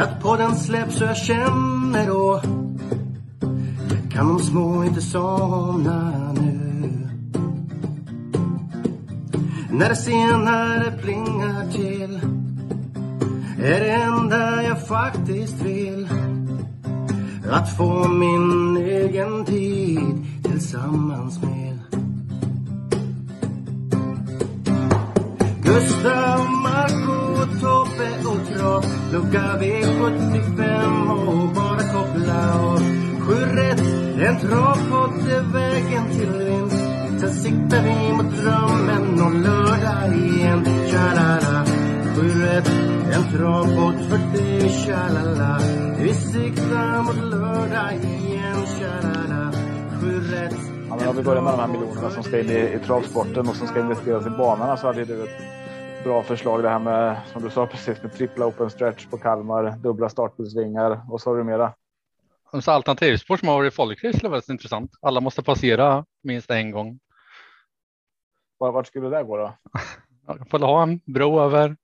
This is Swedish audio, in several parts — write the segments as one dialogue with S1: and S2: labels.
S1: att podden släpps och jag känner då kan de små inte somna nu. När det senare plingar till är det enda jag faktiskt vill att få min egen tid tillsammans med Gustav, Mark Tobbe och Trav Lucka V75 och bara koppla av Sju rätt, en travpodd är vägen till vinst. Sen siktar vi mot drömmen om lördag igen. Tja-la-la. Sju rätt, en travpodd för dig Tja-la-la. Vi siktar mot lördag igen. Tja-la-la. Sju rätt
S2: Ja, men om vi börjar med de här miljonerna som ska in i, i travsporten och som ska investeras i banorna så hade du ett bra förslag det här med som du sa precis med trippla open stretch på Kalmar, dubbla startbilsvingar och så har du mera.
S3: Så alternativspår som har varit i folkrace är väldigt intressant. Alla måste passera minst en gång.
S2: Vart, skulle det gå då?
S3: Jag får ha en bro över.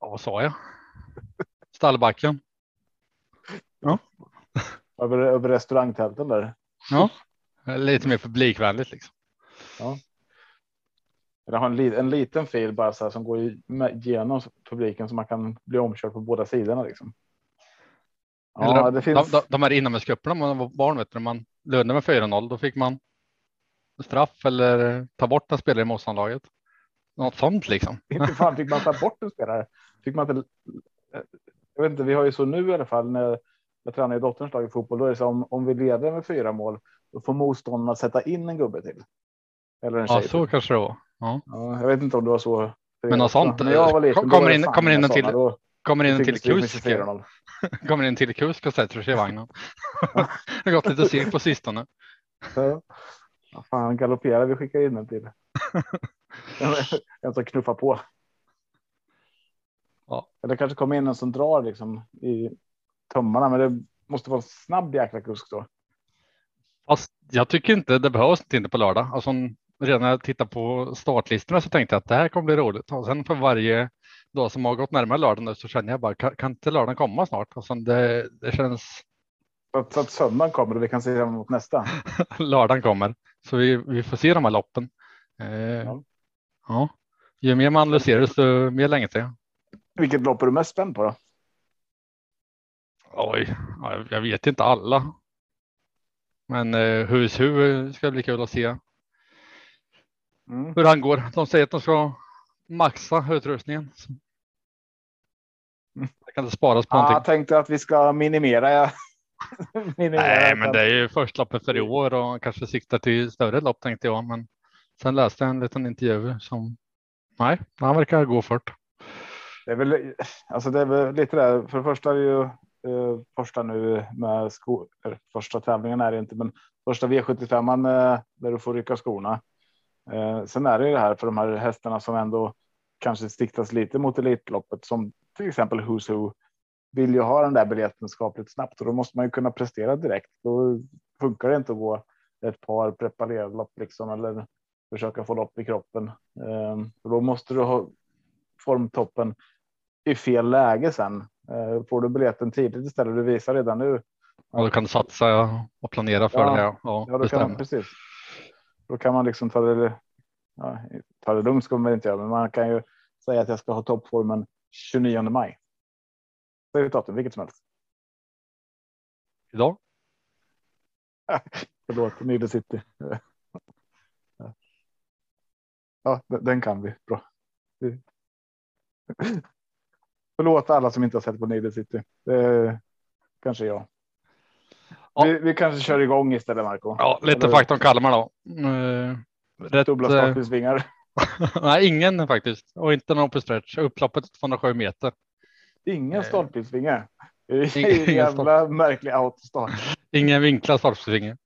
S3: Ja, vad sa jag? Stallbacken. Ja,
S2: Över, över restaurangtälten där.
S3: ja. lite mer publikvänligt liksom.
S2: Eller ha en, li- en liten fil bara så här som går i- med- genom publiken så man kan bli omkörd på båda sidorna liksom. Ja,
S3: Eller
S2: det finns.
S3: de, de, de här inomhuscuperna man var barn, vet du, när man ledde med 4-0, då fick man straff eller ta bort en spelare i motståndarlaget. Något sånt liksom.
S2: Inte fan fick man ta bort en spelare. Fick man inte. Jag vet inte, vi har ju så nu i alla fall när jag tränar i dotterns lag i fotboll. Då är det så om, om vi leder med fyra mål, då får motståndarna sätta in en gubbe till. Eller en tjej.
S3: Ja,
S2: till.
S3: så kanske det var. Ja.
S2: Ja, jag vet inte om det var så.
S3: Men något sånt,
S2: När jag var liten,
S3: kommer in- kommer in en till-.
S2: Då
S3: Kommer in en till.
S2: 24-0.
S3: Kommer in till och sätter sig i vagnen. det har gått lite segt på sistone.
S2: Ja. Ja, fan, galopperar vi skickar in en till. en som knuffar på.
S3: Ja.
S2: Eller kanske kommer in en som drar liksom i tömmarna, men det måste vara en snabb jäkla kusk då.
S3: Fast jag tycker inte det behövs inte på lördag. Alltså, redan när jag tittar på startlistorna så tänkte jag att det här kommer bli roligt. Och sen för varje dag som har gått närmare lördagen nu så känner jag bara, kan, kan inte lördagen komma snart? Alltså, det, det känns,
S2: Så att, söndagen kommer och vi kan se fram emot nästa.
S3: lördagen kommer. Så vi, vi får se de här loppen. Eh,
S2: Ja.
S3: ja. Ju mer man analyserar desto mer längtar jag.
S2: Vilket lopp är du mest spänd på då?
S3: Oj, ja, jag vet inte alla. Men eh, hus hu ska bli kul att se
S2: Mm.
S3: hur han går. De säger att de ska maxa utrustningen.
S2: Mm.
S3: Det kan inte sparas på
S2: Ah,
S3: någonting.
S2: jag tänkte att vi ska minimera. Ja. minimera
S3: Nej, men det är ju förstloppet för i år och kanske siktar till större lopp tänkte jag. Men sen läste jag en liten intervju som nej, han verkar gå fort.
S2: Det är väl, alltså det är väl lite där. För det första är det ju eh, första nu med sko, eller första tävlingen är det inte, men första V75 eh, där du får rycka skorna. Eh, sen är det ju det här för de här hästarna som ändå kanske siktas lite mot Elitloppet som till exempel Who's Who vill ju ha den där biljetten skapligt snabbt och då måste man ju kunna prestera direkt. Då funkar det inte att gå ett par preparerade lopp liksom eller försöka få lopp i kroppen. Eh, då måste du ha formtoppen i fel läge sen. Eh, Får du biljetten tidigt istället, du visar redan nu.
S3: Och då kan du satsa och planera för
S2: Ja.
S3: det. Ja, ja,
S2: Ja, kan precis. Då kan man liksom ta det. Ja, ta det lugnt ska man inte göra, men man kan ju säga att jag ska ha toppformen 29 maj. Det är datum, vilket som helst.
S3: Idag.
S2: Förlåt, Nile City. Ja, den kan vi bra. Förlåt alla som inte har sett på Nile City. Är kanske jag.
S3: Ja.
S2: Vi, vi kanske kör igång istället, Marco.
S3: Ja, lite
S2: Eller-
S3: fakta om Kalmar då. Eh, rätt,
S2: Dubbla
S3: eh,
S2: startbilsvingar.
S3: nej, ingen faktiskt. Och inte någon på stretch. Upploppet 207 meter.
S2: Ingen
S3: Eh.
S2: startbilsvingar. Det är en jävla märklig autostart.
S3: Ingen vinklad startfinger.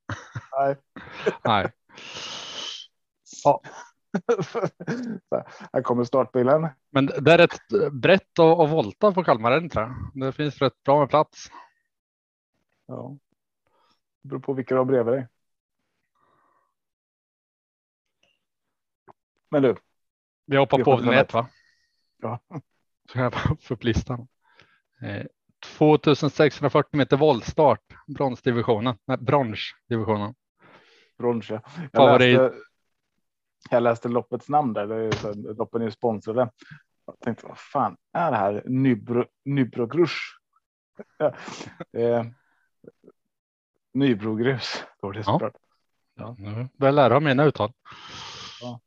S2: Nej.
S3: Nej.
S2: Så här, kommer startbilen.
S3: Men det är rätt brett och, och volta på Kalmar, inte det? Det finns rätt bra med plats.
S2: Ja. Det beror på vilka du har bredvid dig. Men du,
S3: Vi hoppar på avdelning 1 va?
S2: Ja.
S3: Så jag bara upp listan. Eh, 2640 meter voltstart, bronsdivisionen, nej, branschdivisionen.
S2: Brons, ja. Jag
S3: Favorit.
S2: läste, jag läste loppets namn där. Det är så, loppen är sponsrade. Jag tänkte, vad fan är det här? Nybro, Nybrogrus. Ja. Eh, Nybrogrus. Står det
S3: Ja.
S2: såklart.
S3: Ja, nu börjar jag lära av mina uttal.
S2: Ja.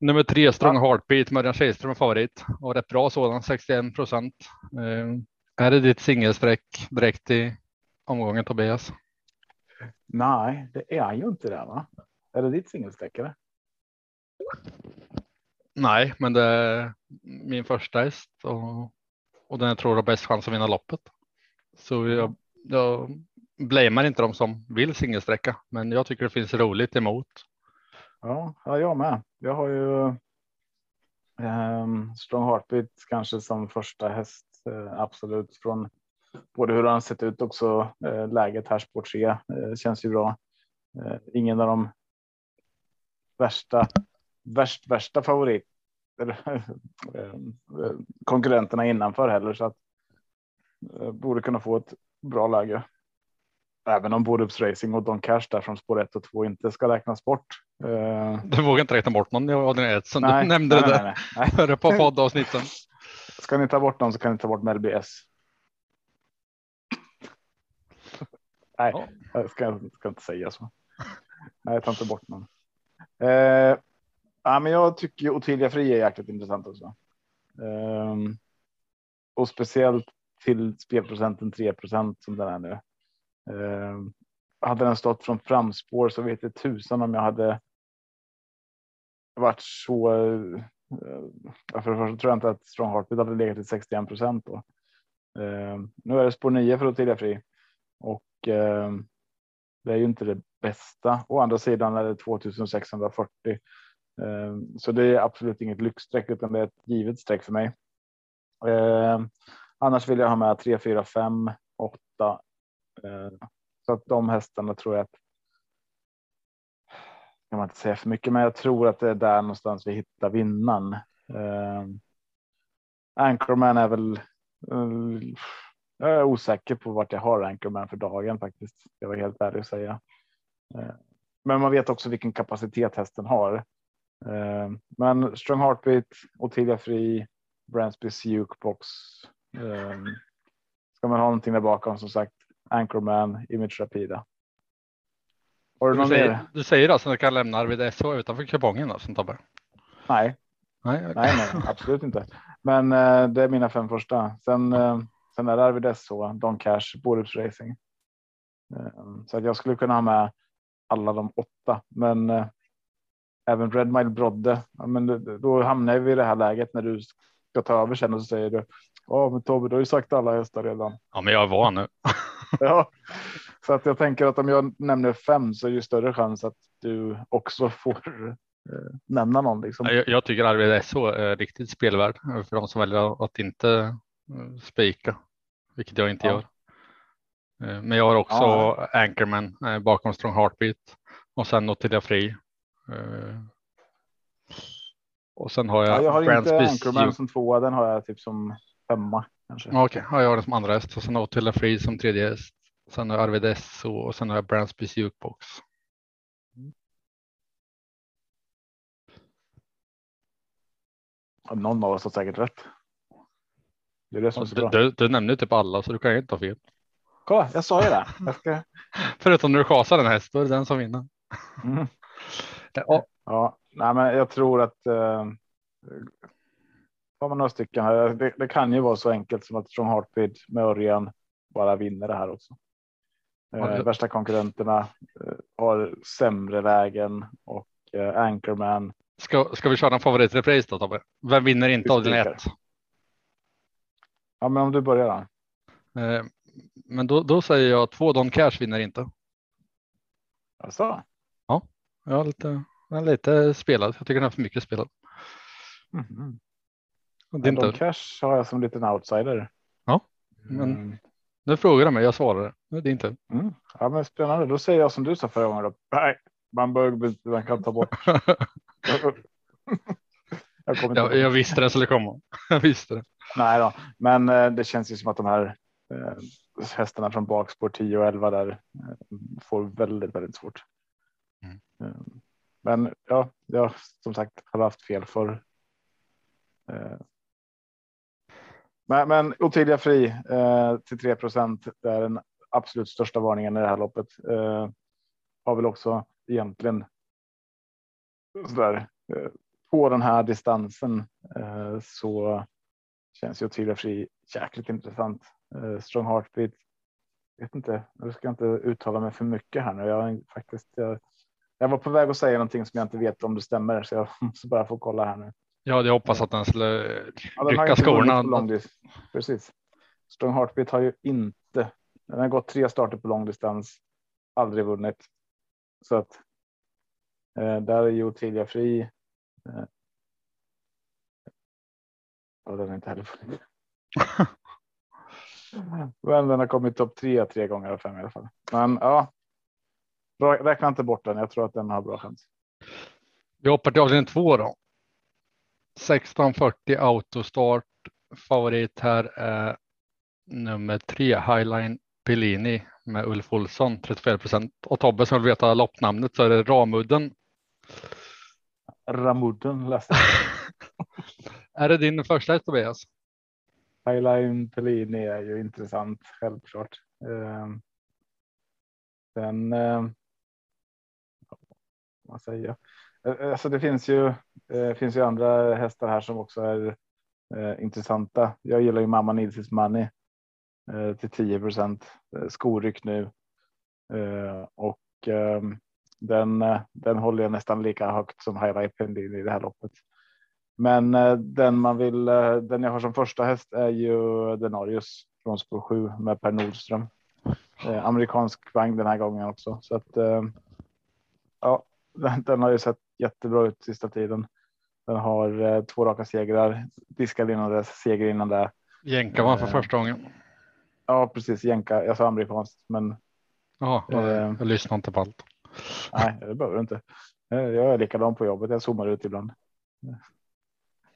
S3: Nummer tre, Strong Heartbeat, Mörjan Kihlström är favorit och rätt bra sådan, 61 procent. Eh, är det ditt singelsträck direkt i omgången Tobias?
S2: Nej, det är ju inte det va? Är det ditt singelsträckare?
S3: Nej, men det är min första häst och, och den jag tror har bäst chans att vinna loppet. Så jag, jag blamear inte de som vill singelsträcka, men jag tycker det finns roligt emot.
S2: Ja, ja jag med. Jag har ju eh, Strong Heartbeat kanske som första häst. Eh, absolut från både hur han sett ut också. Eh, läget här spår 3 eh, känns ju bra. Eh, ingen av de värsta, värst, värsta favorit eller, eh, konkurrenterna innanför heller så att eh, borde kunna få ett bra läge. Även om Borups Racing och Don Cash där från spår 1 och 2 inte ska räknas bort. Eh,
S3: Du vågar inte räkna bort någon i avdelning ett som
S2: nej,
S3: du nämnde
S2: nej,
S3: det
S2: nej,
S3: där
S2: nej, nej.
S3: före på poddavsnitten.
S2: Ska ni ta bort någon så kan ni ta bort Melby S. Nej,
S3: Ja.
S2: jag ska, ska inte säga så. Nej, jag tar inte bort någon. Eh, ja, men jag tycker Ottilia Fri är jäkligt intressant också. Ehm, och speciellt till spelprocenten 3% som den är nu. Eh, hade den stått från framspår så vet jag tusan om jag hade varit så. Eh, eh för det första tror jag inte att Strong Heartbeat hade legat till 61 procent då. Eh, nu är det spår 9 för Ottilia Fri och det är ju inte det bästa. Å andra sidan är det 2640. Så det är absolut inget lyxstreck utan det är ett givet streck för mig. Annars vill jag ha med 3, 4, 5, 8. Så att de hästarna tror jag att. Kan man inte säga för mycket, men jag tror att det är där någonstans vi hittar vinnaren. Ehm, Anchorman är väl. eh, Jag är osäker på vart jag har Anchorman för dagen faktiskt. Jag var helt ärlig att säga. Eh, Men man vet också vilken kapacitet hästen har. Eh, Men Strong Heartbeat, Ottilia Fri, Bransbys Jukebox. eh, Ska man ha någonting där bakom som sagt. Anchorman, Image Rapida. Har du
S3: Du
S2: någon mer?
S3: säger, du säger alltså att du kan lämna Arvid SH utanför kupongen då, som Tobbe?
S2: Nej,
S3: Nej,
S2: nej, nej, absolut inte. Men eh, det är mina fem första. Sen, eh, sen är det Arvid SH, Don Cash, Borups Racing. Eh, så att jag skulle kunna ha med alla de åtta, men eh, även Red Mile Brodde. Ja, men då, då hamnar vi i det här läget när du ska ta över sen och så säger du. Ja, men Tobbe, du har ju sagt alla hästar redan.
S3: Ja, men jag är van nu.
S2: Ja, så att jag tänker att om jag nämner fem så är det ju större chans att du också får eh, nämna någon. Liksom.
S3: Jag, jag tycker Arvid är riktigt spelvärd för de som väljer att inte eh, spika, vilket jag inte
S2: Ja.
S3: gör. Eh, Men jag har också
S2: Ja.
S3: Anchorman eh, bakom Strong Heartbeat och sen Ottilia Fri. Eh, Och sen har jag,
S2: Ja, jag har inte
S3: Brandsby's
S2: Anchorman som tvåa. Den har jag typ som femma kanske.
S3: Okej, ja, jag har den som andra häst och sen Ottilia Fri som tredje häst. Sen har jag Arvid SH och sen har jag Brandsby's Jukebox.
S2: Ja, Någon av oss har säkert rätt. Det är det som är så
S3: Du,
S2: bra.
S3: du, du nämnde typ alla så du kan ju inte ha fel.
S2: Kolla, jag sa ju det. Jag ska...
S3: Förutom när du chasar en häst, då är det den som vinner.
S2: mm.
S3: Ja,
S2: Ja, nej, men jag tror att. Eh, har man några stycken här. Det, det kan ju vara så enkelt som att Strong Heartbeat med Örjan bara vinner det här också. Eh,
S3: Ja,
S2: Värsta konkurrenterna eh, har sämre lägen och eh, Anchorman.
S3: ska, ska vi köra en favoritrepris då Tobbe? Vem vinner inte avdelning
S2: spikar.
S3: ett?
S2: Ja, men om du börjar då.
S3: Eh, Men då, då säger jag två Don Cash vinner inte.
S2: Alltså.
S3: Jag är lite, lite spelad. Jag tycker den är för mycket spelad.
S2: Mm.
S3: Och Det är
S2: Don
S3: inte,
S2: Cash har jag som liten outsider.
S3: Ja, men-
S2: Mm.
S3: nu frågar du mig, jag svarar. Det är inte.
S2: Mm. Ja, men spännande. Då säger jag som du sa förra gången. Då. Nej, man bör man kan ta bort. Jag,
S3: Jag, jag visste det skulle komma. Jag visste det.
S2: Nej då, men eh, det känns ju som att de här eh, hästarna från bakspår 10 och 11 där eh, får väldigt, väldigt svårt.
S3: Mm.
S2: Eh, men ja, jag som sagt har haft fel för. Men, men Ottilia fri eh, till 3 Det är den absolut största varningen i det här loppet. Eh, har väl också egentligen. Sådär eh, på den här distansen eh, så känns ju Ottilia fri jäkligt intressant. Eh, strong heartbeat. Vet inte, jag ska inte uttala mig för mycket här nu. Jag faktiskt. Jag, jag var på väg att säga någonting som jag inte vet om det stämmer, så jag måste bara få kolla här nu.
S3: Jag hade hoppats att den skulle
S2: Ja, den
S3: rycka skorna.
S2: Precis. Strong Heartbeat har ju inte. Den har gått tre starter på långdistans. Aldrig vunnit. Så att. Eh, där är ju Ottilia fri. Eh, ja, den är inte heller vunnit. Men den har kommit topp tre tre gånger av fem i alla fall. Men ja. Räkna inte bort den. Jag tror att den har bra chans.
S3: Vi hoppar till avdelning två då. 1640 autostart. Favorit här är nummer tre Highline Pellini med Ulf Olsson 34 procent. Och Tobbe som vill veta loppnamnet så är det Ramudden.
S2: Ramudden läste.
S3: Är det din första häst Tobias?
S2: Highline Pellini är ju intressant, självklart. Eh, Den. Eh, vad säger jag? Alltså det finns ju. Eh, finns ju andra hästar här som också är intressanta. Jag gillar ju Mamma Needs His Money till 10 procent skoryck nu och ehm, den. Den håller jag nästan lika högt som Highlight Pendin i det här loppet. Men den man vill, den jag har som första häst är ju Denarius från spår 7 med Per Nordström. Eh, amerikansk vagn den här gången också. Så att eh, ja, den, den har ju sett jättebra ut sista tiden. Den har eh, två raka segrar, diskad innan det, seger innan det.
S3: Jänka var för
S2: Eh.
S3: första gången.
S2: Ja, precis. Jänka. Jag sa amerikanskt, men
S3: Ja,
S2: eh.
S3: jag lyssnar inte på allt.
S2: nej, det behöver du inte. Eh, Jag är likadan på jobbet. Jag zoomar ut ibland.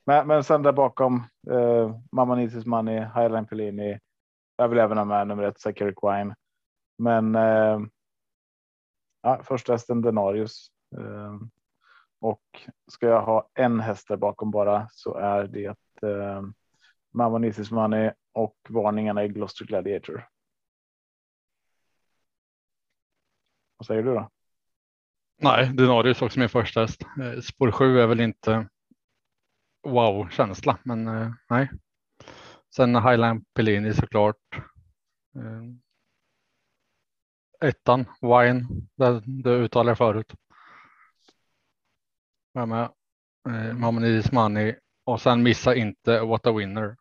S2: Men, men sen där bakom eh, Mamma Needs His Money, Highline Pellini. Jag vill även ha med nummer ett Secure Quine. Men eh, ja, första hästen Denarius. Eh, och ska jag ha en häst där bakom bara så är det eh, Mamma Needs Money och varningarna i Gloucester Gladiator. Vad säger du då?
S3: Nej, Denarius också min första häst. Eh, spår 7 är väl inte wow känsla, men eh, nej. Sen Highland Pellini såklart. Eh, ettan, Wine, det, det uttalade jag förut. Jag med. Eh, Mamma Needs Money och sen missa inte What a Winner.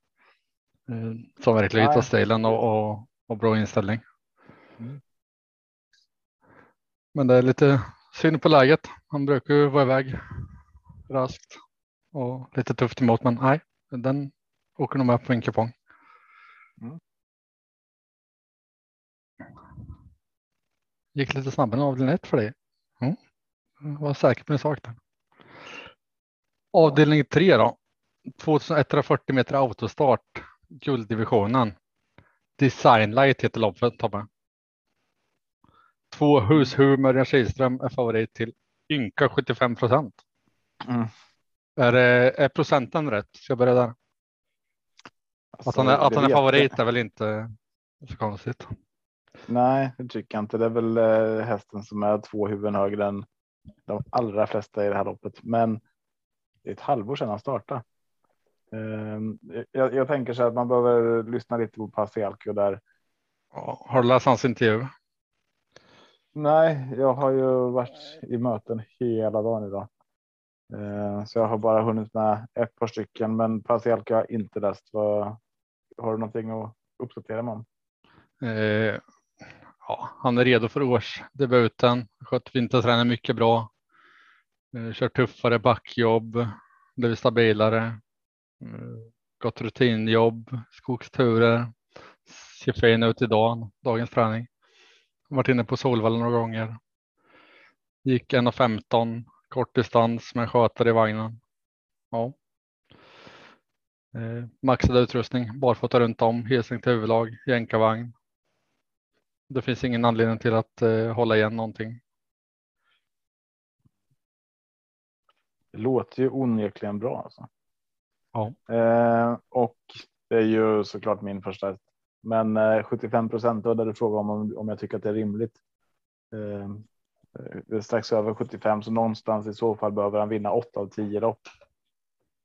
S3: Eh, som verkligen hittar stilen och, och, och bra inställning.
S2: Mm.
S3: Men det är lite synd på läget. Han brukar ju vara iväg raskt och lite tufft emot, men nej, den åker nog med på en kupong.
S2: Mm.
S3: Gick lite snabbare än avdelning 1 för dig. Mm. Jag var säker på min sak där. Avdelning 3 då. 2140 meter autostart. Gulddivisionen. Designlight heter loppet Tobbe. Två hushu med Örjan Kihlström är favorit till ynka 75 procent.
S2: Mm.
S3: Är, är procenten rätt? Ska jag börja där? Att han är,
S2: Alltså,
S3: att han är favorit är väl inte så konstigt.
S2: Nej, det tycker jag inte. Det är väl eh, hästen som är två huvuden högre än de allra flesta i det här loppet. Men ett halvår sedan han startade. Ehm, jag, jag tänker så att man behöver lyssna lite på Pasialkio där.
S3: Ja, Har du läst hans intervju?
S2: Nej, jag har ju varit i möten hela dagen idag. Ehm, så jag har bara hunnit med ett par stycken, men Pasialkio har inte läst. Har du någonting att uppdatera mig om?
S3: Eh, ja, han är redo för årsdebuten. Skött vinterträning mycket bra. Eh, kör kört tuffare backjobb. Blivit stabilare. Eh, Gått rutinjobb, skogsturer. Ser fin ut idag, dagens träning. Varit inne på Solvalla några gånger. Gick 1.15 kort distans med skötare i vagnen. Ja, Eh, maxad utrustning, barfota runt om, helsing till huvudlag, jänkarvagn. Det finns ingen anledning till att eh, hålla igen någonting.
S2: Det låter ju onekligen bra alltså.
S3: Ja.
S2: Eh, och det är ju såklart min första. Men eh, 75 procent var där du frågade om, om jag tycker att det är rimligt. Eh, det är strax över 75 så någonstans i så fall behöver han vinna 8 av 10 lopp.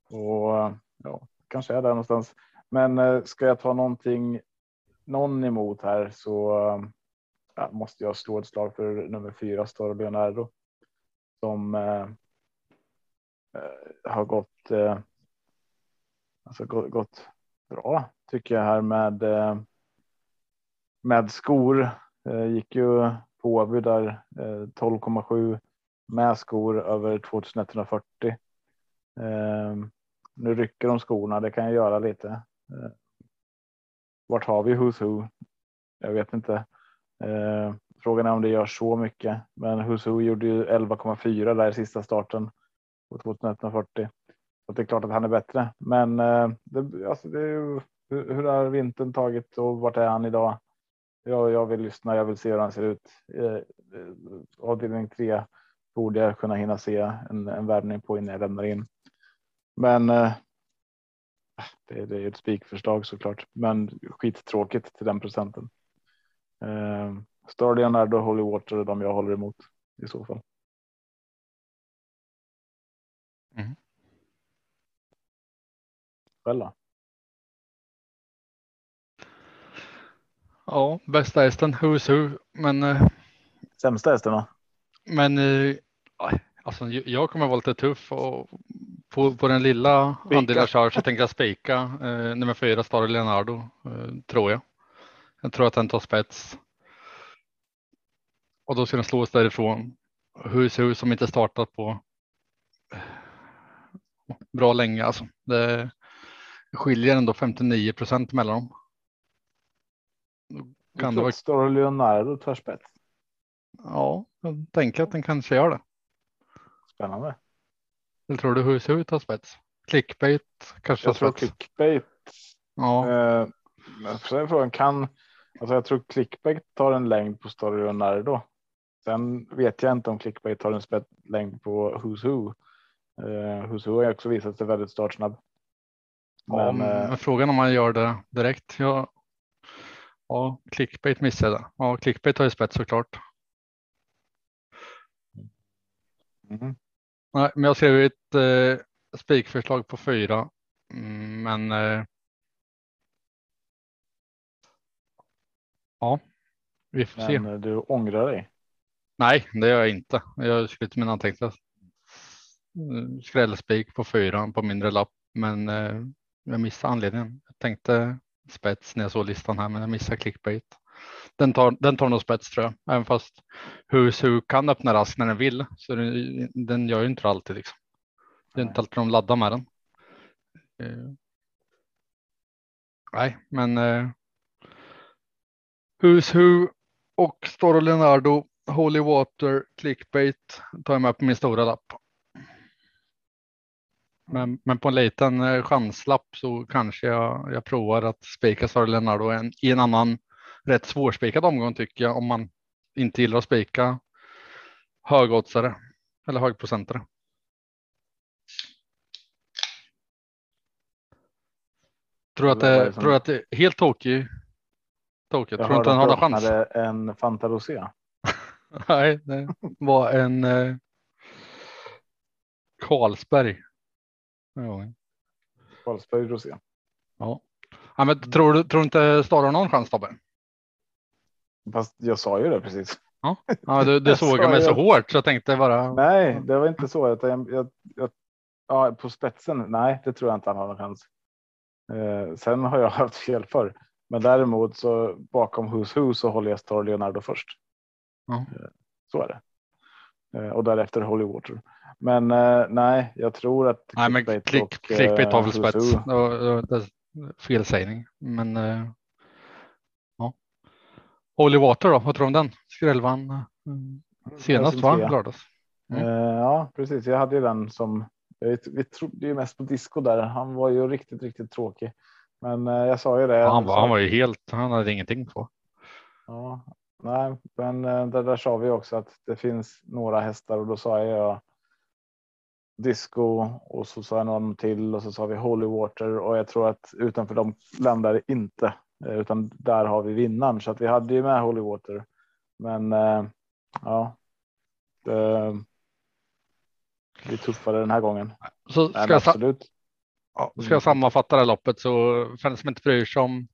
S2: Och ja, kanske är där någonstans. Men eh, ska jag ta någonting någon emot här så ja, måste jag slå ett slag för nummer fyra Star Leonardo som eh, Eh, har gått. Eh, alltså gått, gått bra tycker jag här med. Eh, med skor eh, gick ju på Åby där eh, 12,7 med skor över 2140. Eh, nu rycker de skorna, det kan jag göra lite. Vart har vi Who's Who? Jag vet inte. Frågan är om det gör så mycket, men Who's Who gjorde ju 11,4 där i sista starten på 2140. Så det är klart att han är bättre, men eh, det, alltså det är ju, hur, hur har vintern tagit och vart är han idag? Ja, jag vill lyssna. Jag vill se hur han ser ut. Eh, eh avdelning 3 borde jag kunna hinna se en, en värvning på innan jag lämnar in. Men. Eh, det, det är ett spikförslag såklart, men skittråkigt till den procenten. Eh, Star Leonardo, Holy Water är de jag håller emot i så fall. Mm.
S3: Ja, bästa hästen, Who's Who. Men. Eh,
S2: Sämsta hästen då?
S3: Men eh, alltså, jag kommer vara lite tuff och på, på den lilla andelen kör så tänker jag spika eh, nummer fyra Star Leonardo eh, tror jag. Jag tror att den tar spets. Och då ska den slås därifrån. Who's Who som inte startat på bra länge alltså. Det skiljer ändå 59 procent mellan dem.
S2: Kan det vara... Står Leonardo tar spets?
S3: Ja, jag tänker att den kanske gör det.
S2: Spännande.
S3: Eller tror du hur ser ut av spets? Clickbait kanske?
S2: Jag tror spets. clickbait. Ja. Eh, sen frågan kan. Alltså jag tror clickbait tar en längd på Story Leonardo. Sen vet jag inte om clickbait tar en längd på Who's Who. Who's Who har också visat sig väldigt startsnabb.
S3: Men, ja, men frågan om man gör det direkt. Jag Ja, clickbait missade. Ja, clickbait har ju spets såklart. Mm. Nej, men jag skrev ett eh, spikförslag på fyra, mm, men. Eh, ja, vi får
S2: men
S3: se.
S2: Men du ångrar dig?
S3: Nej, det gör jag inte. Jag skulle mina anteckningar. Skrällspik på fyran på mindre lapp, men eh, jag missade anledningen. Jag tänkte spets när jag såg listan här, men jag missar clickbait. Den tar, den tar nog spets tror jag, även fast Who's Who kan öppna rask när den vill. Så den, den gör ju inte alltid. Liksom. Det är inte alltid de laddar med den. Uh, nej, men uh, Who's Who och Storo Leonardo, Holy Water, Clickbait tar jag med på min stora lapp. Men, men på en liten eh, chanslapp så kanske jag, jag provar att spika Sara Leonardo en, i en annan rätt svårspikad omgång tycker jag om man inte gillar att spika högoddsare eller högprocentare. Tror att det, tror att det är helt tokig. Tokigt. Tror inte den har någon chans.
S2: en Fanta Rosé.
S3: Nej, det var en eh, Carlsberg.
S2: Ja. Carlsberg Rosé.
S3: Ja. ja, men tror du tror inte Stara har någon chans Tobbe?
S2: Fast jag sa ju det precis.
S3: Ja, ja du, du såg mig så hårt så jag tänkte bara.
S2: Nej, det var inte så. Jag, jag, jag, ja, på spetsen. Nej, det tror jag inte han har någon chans. Eh, sen har jag haft fel för, men däremot så bakom Who's Who så håller jag Star Leonardo först. Ja. Eh, så är det. Eh, och därefter Holy Water. Men eh, nej, jag tror att.
S3: Nej, men klick, och, clickbait har väl eh, spets. Felsägning, men. Eh, ja. Holy Water då? Vad tror du om den? Skrällvann senast va? Lördags.
S2: Mm. ja, precis. Jag hade ju den som vi trodde ju mest på disco där. Han var ju riktigt, riktigt tråkig. Men eh, jag sa ju det.
S3: Ja, han, var, han var ju helt, han hade ingenting på.
S2: Ja, nej, men eh, det där sa vi också att det finns några hästar och då sa jag disco och så sa jag någon till och så sa vi holy water och jag tror att utanför dem landar det inte eh, utan där har vi vinnaren så att vi hade ju med holy water. Men ja, det blir tuffare den här gången.
S3: Så ska, Men, absolut. Ja, ska jag sammanfatta det här loppet så för den som inte bryr sig om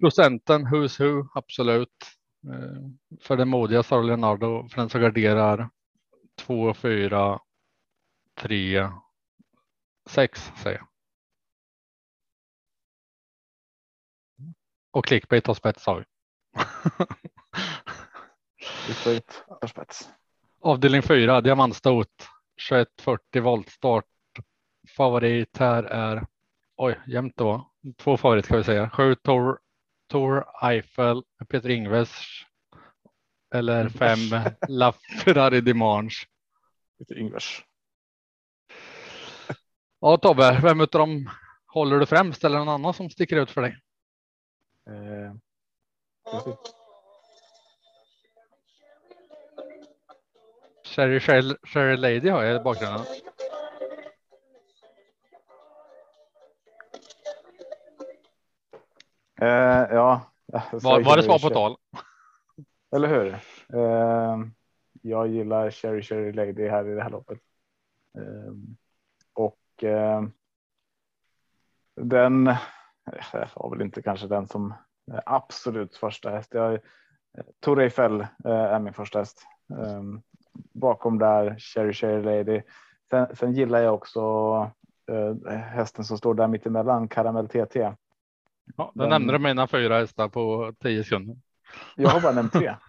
S3: procenten who's who, absolut. Eh, för det modiga Sara Leonardo, för den som garderar 2, 4, 3, 6 säger jag. Och clickbait har spets sa vi.
S2: clickbait har spets.
S3: Avdelning 4, diamantstot, 2140 voltstart. Favorit här är, oj, jämnt då. Två favorit kan vi säga. Sju Tor, Tor Eiffel, Peter Ingves eller fem La Ferrari Dimanche.
S2: Peter Ingves.
S3: Ja Tobbe, vem av dem håller du främst eller någon annan som sticker ut för dig? Eh, Sherry, Sherry, Sherry Lady har jag i bakgrunden.
S2: Uh, ja.
S3: Var, var det svar på tal?
S2: Eller hur? Uh, jag gillar Cherry Cherry Lady här i det här loppet. Uh, och den var väl inte kanske den som absolut första häst. Jag, Tor Eiffel är min första häst. Um, bakom där Cherry Cherry Lady. Sen, sen gillar jag också hästen som står där mittemellan Caramel TT.
S3: Ja, då nämnde du mina fyra hästar på tio sekunder.
S2: Jag har bara nämnt tre.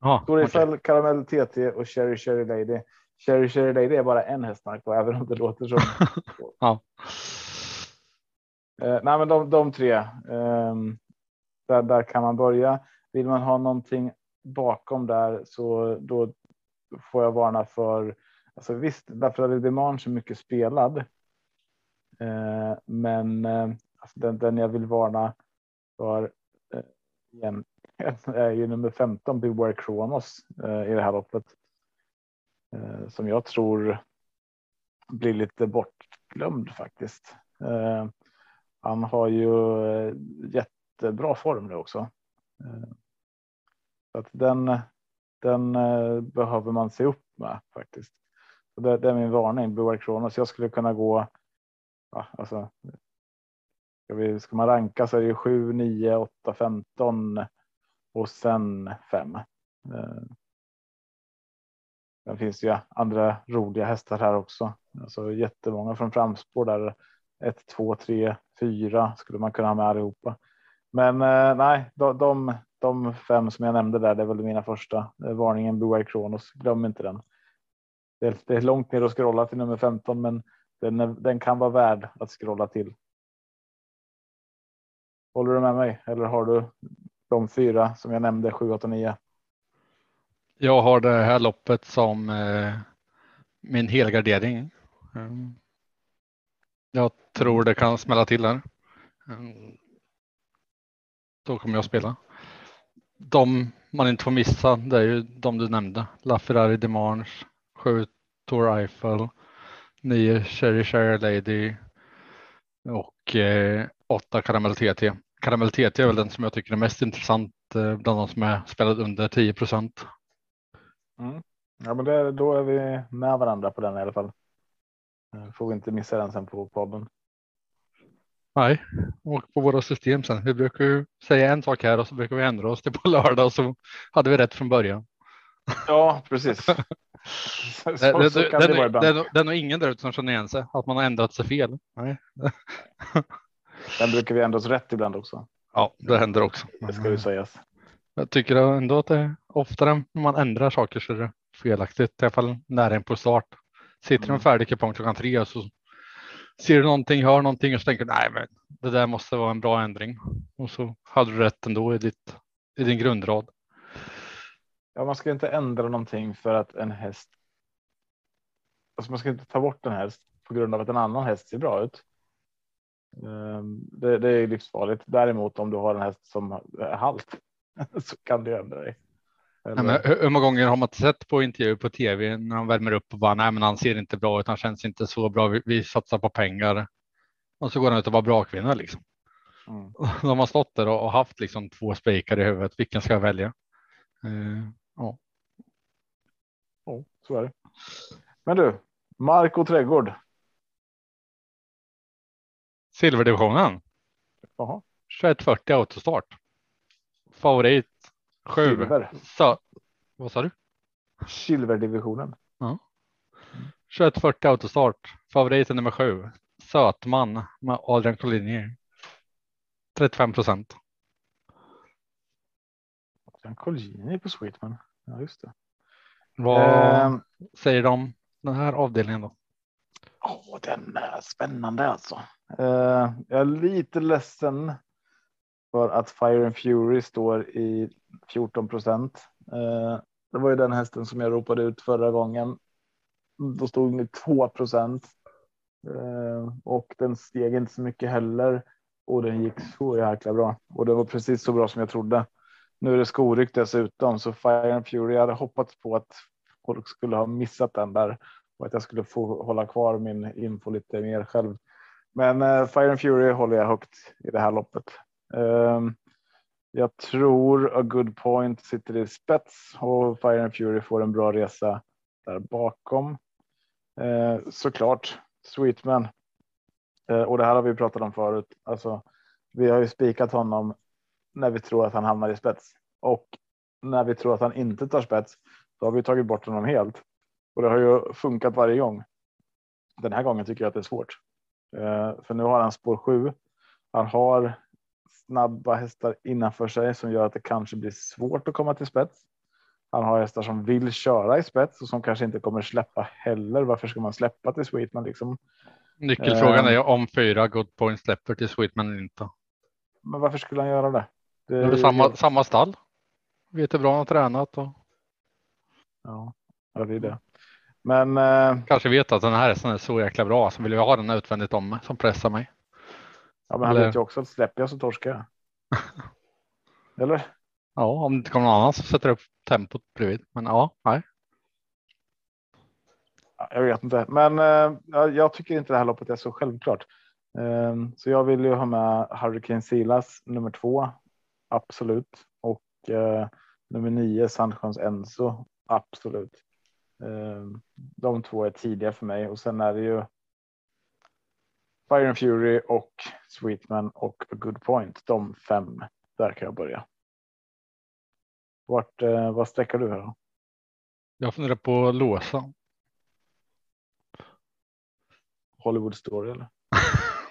S3: Ja,
S2: Storifel, okay. Caramel TT och Cherry Cherry Lady. Cherry Cherry Lady är bara en hästmark på, även om det låter som.
S3: ja.
S2: Eh, nej, men de, de tre. Eh, där, där kan man börja. Vill man ha någonting bakom där så då får jag varna för. Alltså visst, därför att Demange är mycket spelad. Eh, men eh, alltså den, den jag vill varna för eh, igen är ju nummer 15 Beware Kronos i det här loppet. Eh, som jag tror blir lite bortglömd faktiskt. Eh, han har ju eh, jättebra form nu också. Så att den, den behöver man se upp med faktiskt. Så det, det är min varning, Beware Kronos. Jag skulle kunna gå ja, alltså. Ska, vi, ska man ranka så är det 7, 9, 8, 15 och sen 5. Sen finns det ju andra roliga hästar här också. Alltså jättemånga från framspår där 1, 2, 3, 4 skulle man kunna ha med allihopa. Men eh, nej, de, de, de, fem som jag nämnde där, det är väl mina första. Eh, varningen Blue Eye Kronos, glöm inte den. Det är, det är långt ner och scrolla till nummer 15, men den, den kan vara värd att scrolla till. Håller du med mig eller har du de fyra som jag nämnde 7, 8, 9?
S3: Jag har det här loppet som eh, min helgardering. Mm. Jag tror det kan smälla till här. Mm. Då kommer jag spela. De man inte får missa, det är ju de du nämnde. LaFerrari Demange, 7 Tour Eiffel, nio Cherry Cherry Lady och eh, åtta Karamell TT. Karamell TT är väl den som jag tycker är mest intressant eh, bland de som är spelade under 10 procent.
S2: Mm. Ja, men det, då är vi med varandra på den i alla fall. Eh, får vi inte missa den sen på podden.
S3: Nej, och på våra system sen. Vi brukar ju säga en sak här och så brukar vi ändra oss till på lördag och så hade vi rätt från början.
S2: Ja, precis.
S3: så, det, det, så det, det, vara det, det är nog ingen där ute som känner igen sig att man har ändrat sig fel. Nej.
S2: Den brukar vi ändra oss rätt ibland också.
S3: Ja, det händer också.
S2: Det ska ju sägas.
S3: Jag tycker ändå att det oftare när man ändrar saker så är det felaktigt. I alla fall nära en på start. Sitter mm. en färdig kupong klockan tre och så ser du någonting, hör någonting och så tänker du nej, men det där måste vara en bra ändring. Och så hade du rätt ändå i, ditt, i din grundrad.
S2: Ja, man ska inte ändra någonting för att en häst alltså man ska inte ta bort en häst på grund av att en annan häst ser bra ut. Ehm, det, det är livsfarligt. Däremot om du har en häst som är halt så kan det ändra dig.
S3: Nej, hur, många gånger har man sett på intervjuer på tv när han värmer upp och bara nej, men han ser inte bra ut. Han känns inte så bra. Vi, vi satsar på pengar och så går han ut och var bra kvinna liksom. Mm. De har stått där och, haft liksom två spikar i huvudet. Vilken ska jag välja? Uh, ja.
S2: Ja, så är det. Men du, mark och trädgård.
S3: Silverdivisionen. Jaha. 2140 autostart. Favorit Sju. Silver. Så, vad sa du?
S2: Silverdivisionen.
S3: Ja. 2140 autostart. Favoriten nummer sju. Sötman med Adrian Collini. 35 procent.
S2: Adrian Collini på Sweetman. Ja, just det.
S3: Vad eh, säger de om den här avdelningen då?
S2: Oh, den är spännande alltså. Eh, jag är lite ledsen för att Fire and Fury står i 14 procent. Eh, det var ju den hästen som jag ropade ut förra gången. Då stod den i 2 procent eh, och den steg inte så mycket heller och den gick så jäkla bra och det var precis så bra som jag trodde. Nu är det skoryck dessutom så Fire and Fury jag hade hoppats på att folk skulle ha missat den där och att jag skulle få hålla kvar min info lite mer själv. Men eh, Fire and Fury håller jag högt i det här loppet. Um, jag tror A Good Point sitter i spets och Fire and Fury får en bra resa där bakom. Ehm, såklart Sweetman. Eh, och det här har vi pratat om förut. Alltså, vi har ju spikat honom när vi tror att han hamnar i spets och när vi tror att han inte tar spets. Då har vi tagit bort honom helt och det har ju funkat varje gång. Den här gången tycker jag att det är svårt. Ehm, för nu har han spår 7. Han har snabba hästar innanför sig som gör att det kanske blir svårt att komma till spets. Han har hästar som vill köra i spets och som kanske inte kommer släppa heller. Varför ska man släppa till Sweetman liksom?
S3: Nyckelfrågan uh, är om fyra good points släpper till Sweetman eller inte.
S2: Men varför skulle han göra det?
S3: Det är, det samma, samma stall. Vet hur bra han har tränat. Och...
S2: Ja, det är det. Men uh,
S3: kanske vet att den här hästen är så jäkla bra så vill jag ha den utvändigt om mig som pressar mig.
S2: Ja, men han Eller... vet ju också att släpper jag så torskar jag. Eller?
S3: Ja, om det inte kommer någon annan som sätter upp tempot bredvid. Men ja, nej.
S2: Jag vet inte, men eh, jag tycker inte det här loppet är så självklart. Eh, så jag vill ju ha med Hurricane Silas nummer två. Absolut. Och eh, nummer nio Sandchans Enzo. Absolut. Eh, de två är tidiga för mig och sen är det ju Fire and Fury och Sweetman och A Good Point. De fem. Där kan jag börja. Vart, eh, vad sträcker du här? Då?
S3: Jag funderar på låsa.
S2: Hollywood Story eller?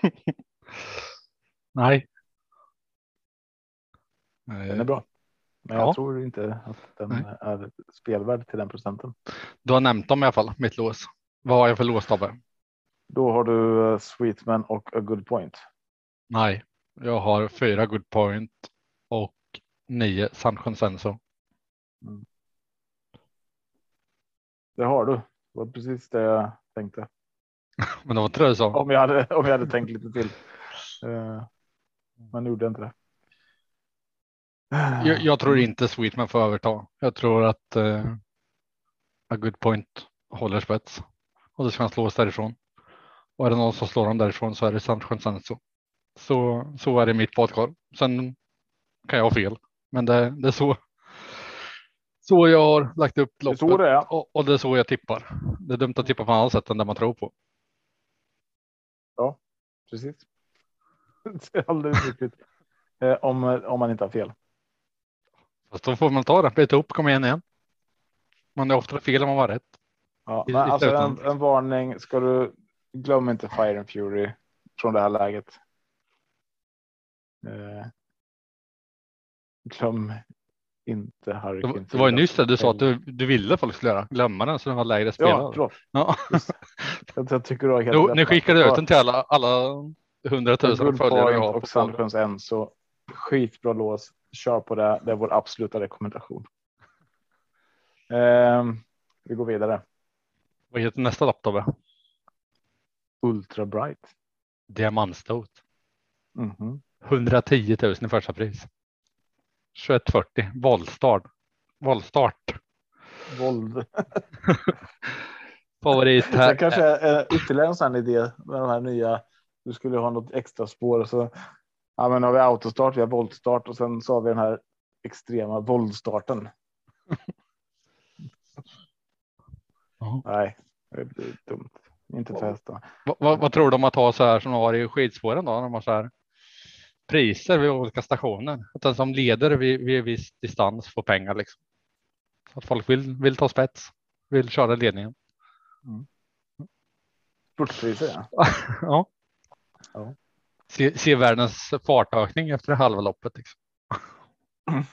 S3: Nej.
S2: Den är bra. Men ja. jag tror inte att den Nej. är spelvärd till den procenten.
S3: Du har nämnt dem i alla fall, mitt lås. Vad har jag för lås Tobbe?
S2: Då har du eh, Sweetman och A Good Point.
S3: Nej, jag har fyra Good Point och nio San Consenso. Mm.
S2: Det har du. Det var precis det jag tänkte.
S3: Men det var inte det du sa.
S2: Om jag hade, om jag hade tänkt lite till. Uh, men gjorde inte det.
S3: Jag, jag, tror inte Sweetman får överta. Jag tror att uh, A Good Point håller spets och det ska han slås därifrån. Och är det någon som slår dem därifrån så är det San Francisco. Så, så är det mitt badkar. Sen kan jag ha fel, men det, det är så. Så jag har lagt upp loppet det det och, och, det är så jag tippar. Det är dumt att tippa på annat sätt än det man tror på.
S2: Ja, precis. Det är alldeles riktigt. Eh, om, om man inte har fel.
S3: Fast då får man ta det. Byta upp, kom igen igen. Man är ofta fel om man var rätt.
S2: Ja, men alltså en, en varning. Ska du glöm inte Fire and Fury från det här läget. Eh, glöm inte Hurricane.
S3: Det var ju nyss det du sa att du, du ville folk skulle göra. Glömma den så den var lägre spelare.
S2: Ja, ja. jag, tycker du
S3: har Nu skickar du ut den till alla, alla hundratusen följare jag har.
S2: Och Sandskjöns en så skitbra lås. Kör på det. Det är vår absoluta rekommendation. Eh, vi går vidare.
S3: Vad heter nästa lopp Tobbe?
S2: Ultra Bright.
S3: Diamantstot.
S2: Mhm.
S3: 110 000 i första pris. 2140 voltstart. Voltstart.
S2: Våld.
S3: Favorit
S2: Sen
S3: här.
S2: kanske är ytterligare en sån idé med de här nya. Du skulle ha något extra spår så. Ja, men har vi autostart, vi har voltstart och sen så har vi den här extrema våldstarten.
S3: Ja.
S2: Nej, det blir dumt. Inte hästarna.
S3: Vad, vad, vad tror du om att ha så här som de har i skidspåren då? De har så här priser vid olika stationer. Att den som leder vid, vid viss distans får pengar liksom. Så att folk vill, vill ta spets, vill köra ledningen.
S2: Sportpriser ja.
S3: Ja.
S2: Ja.
S3: Se, se världens fartökning efter halva loppet. Liksom.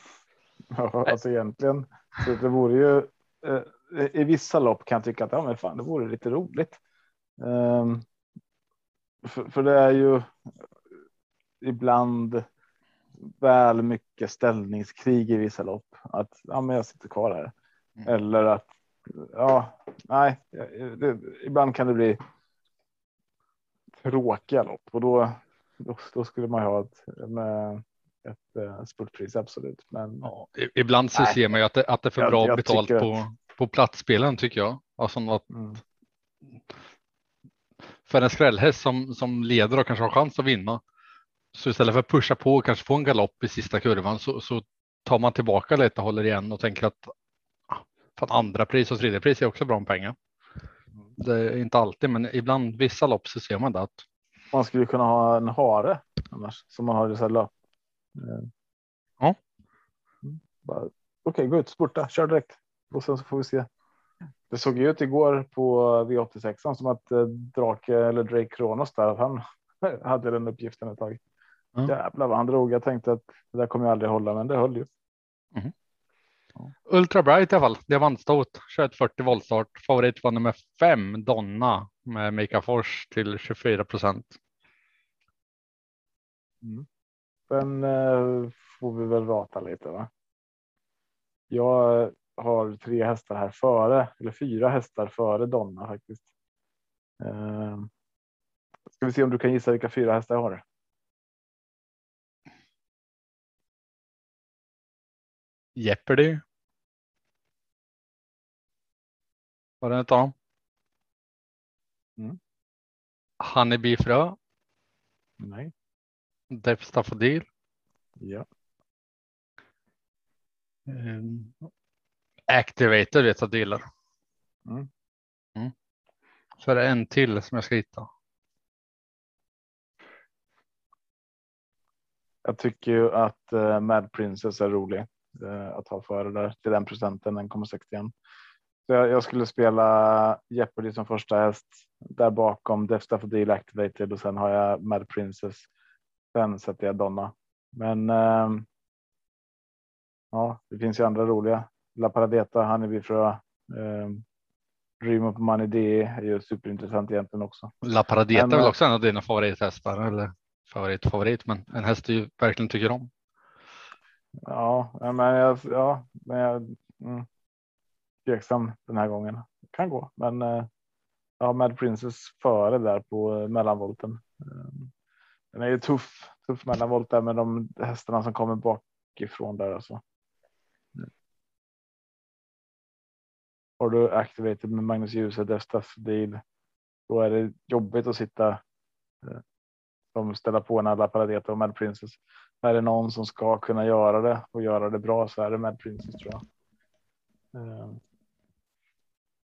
S2: ja alltså egentligen. Så det vore ju. Eh, I vissa lopp kan jag tycka att ja, men fan, det vore lite roligt. Ehm, för, för det är ju ibland väl mycket ställningskrig i vissa lopp. Att ja, men jag sitter kvar här.
S3: Mm.
S2: Eller att ja, nej, det, ibland kan det bli tråkiga lopp och då, då, då skulle man ha ett, med ett eh, spurtpris, absolut. Men
S3: Ja, ibland så
S2: Nej.
S3: ser man ju att det, att det är för
S2: Jag-
S3: bra
S2: jag
S3: betalt på, på platsspelen tycker jag. Alltså något,
S2: mm,
S3: för en skrällhäst som, som leder och kanske har chans att vinna. Så istället för att pusha på och kanske få en galopp i sista kurvan så, så tar man tillbaka lite och håller igen och tänker att ah, fan, andra pris och tredje pris är också bra med pengar. Det är inte alltid, men ibland vissa lopp så ser man det att
S2: man skulle kunna ha en hare annars som man har i så här löp.
S3: Ja.
S2: Mm, Okej, gå ut, spurta, kör direkt och sen så får vi se. Det såg ju ut igår på V86 som att eh, Drake eller Drake Kronos där att han hade den uppgiften ett tag.
S3: Ja.
S2: Jävlar vad han drog. Jag tänkte att det där kommer jag aldrig hålla, men det höll ju.
S3: Ultra Bright i alla fall. Diamantstot 2140 voltstart. Favorit var nummer fem Donna med Mika Fors till 24 procent.
S2: Sen eh, får vi väl rata lite. Va? Jag har tre hästar här före eller fyra hästar före Donna faktiskt. Eh, ska vi se om du kan gissa vilka fyra hästar jag har?
S3: Jeopardy. Var det ett av?
S2: Mm.
S3: Honeybee Frö.
S2: Nej.
S3: Staffodil.
S2: Ja.
S3: Um, Activator vet att du gillar.
S2: Mm.
S3: Mm. Så är det en till som jag ska hitta.
S2: Jag tycker ju att eh, Mad Princess är rolig eh, att ha före där till den procenten 1,61. Så jag, jag skulle spela Jeopardy som första häst där bakom Def Staffodil Activated och sen har jag Mad Princess. Sen sätter jag Donna. Men. ehm, ja, det finns ju andra roliga. La Paradeta, Honeybee Frö. ehm, Dream of Money D är ju superintressant egentligen också.
S3: La Paradeta
S2: Men,
S3: är väl
S2: eh,
S3: också en av dina favorithästar eller favorit favorit, men en häst du verkligen tycker om.
S2: Ja, men jag, ja, men jag mm, tveksam den här gången. Kan gå, men eh, ja, Mad Princess före där på eh, mellanvolten. Eh, Den är ju tuff, tuff mellanvolt där med de hästarna som kommer bakifrån där alltså. Har du activated med Magnus Djuse, Destas Deal, då är det jobbigt att sitta eh, som ställa på en alla Paradeta och Mad Princess. Är det någon som ska kunna göra det och göra det bra så är det Mad Princess tror jag. Eh,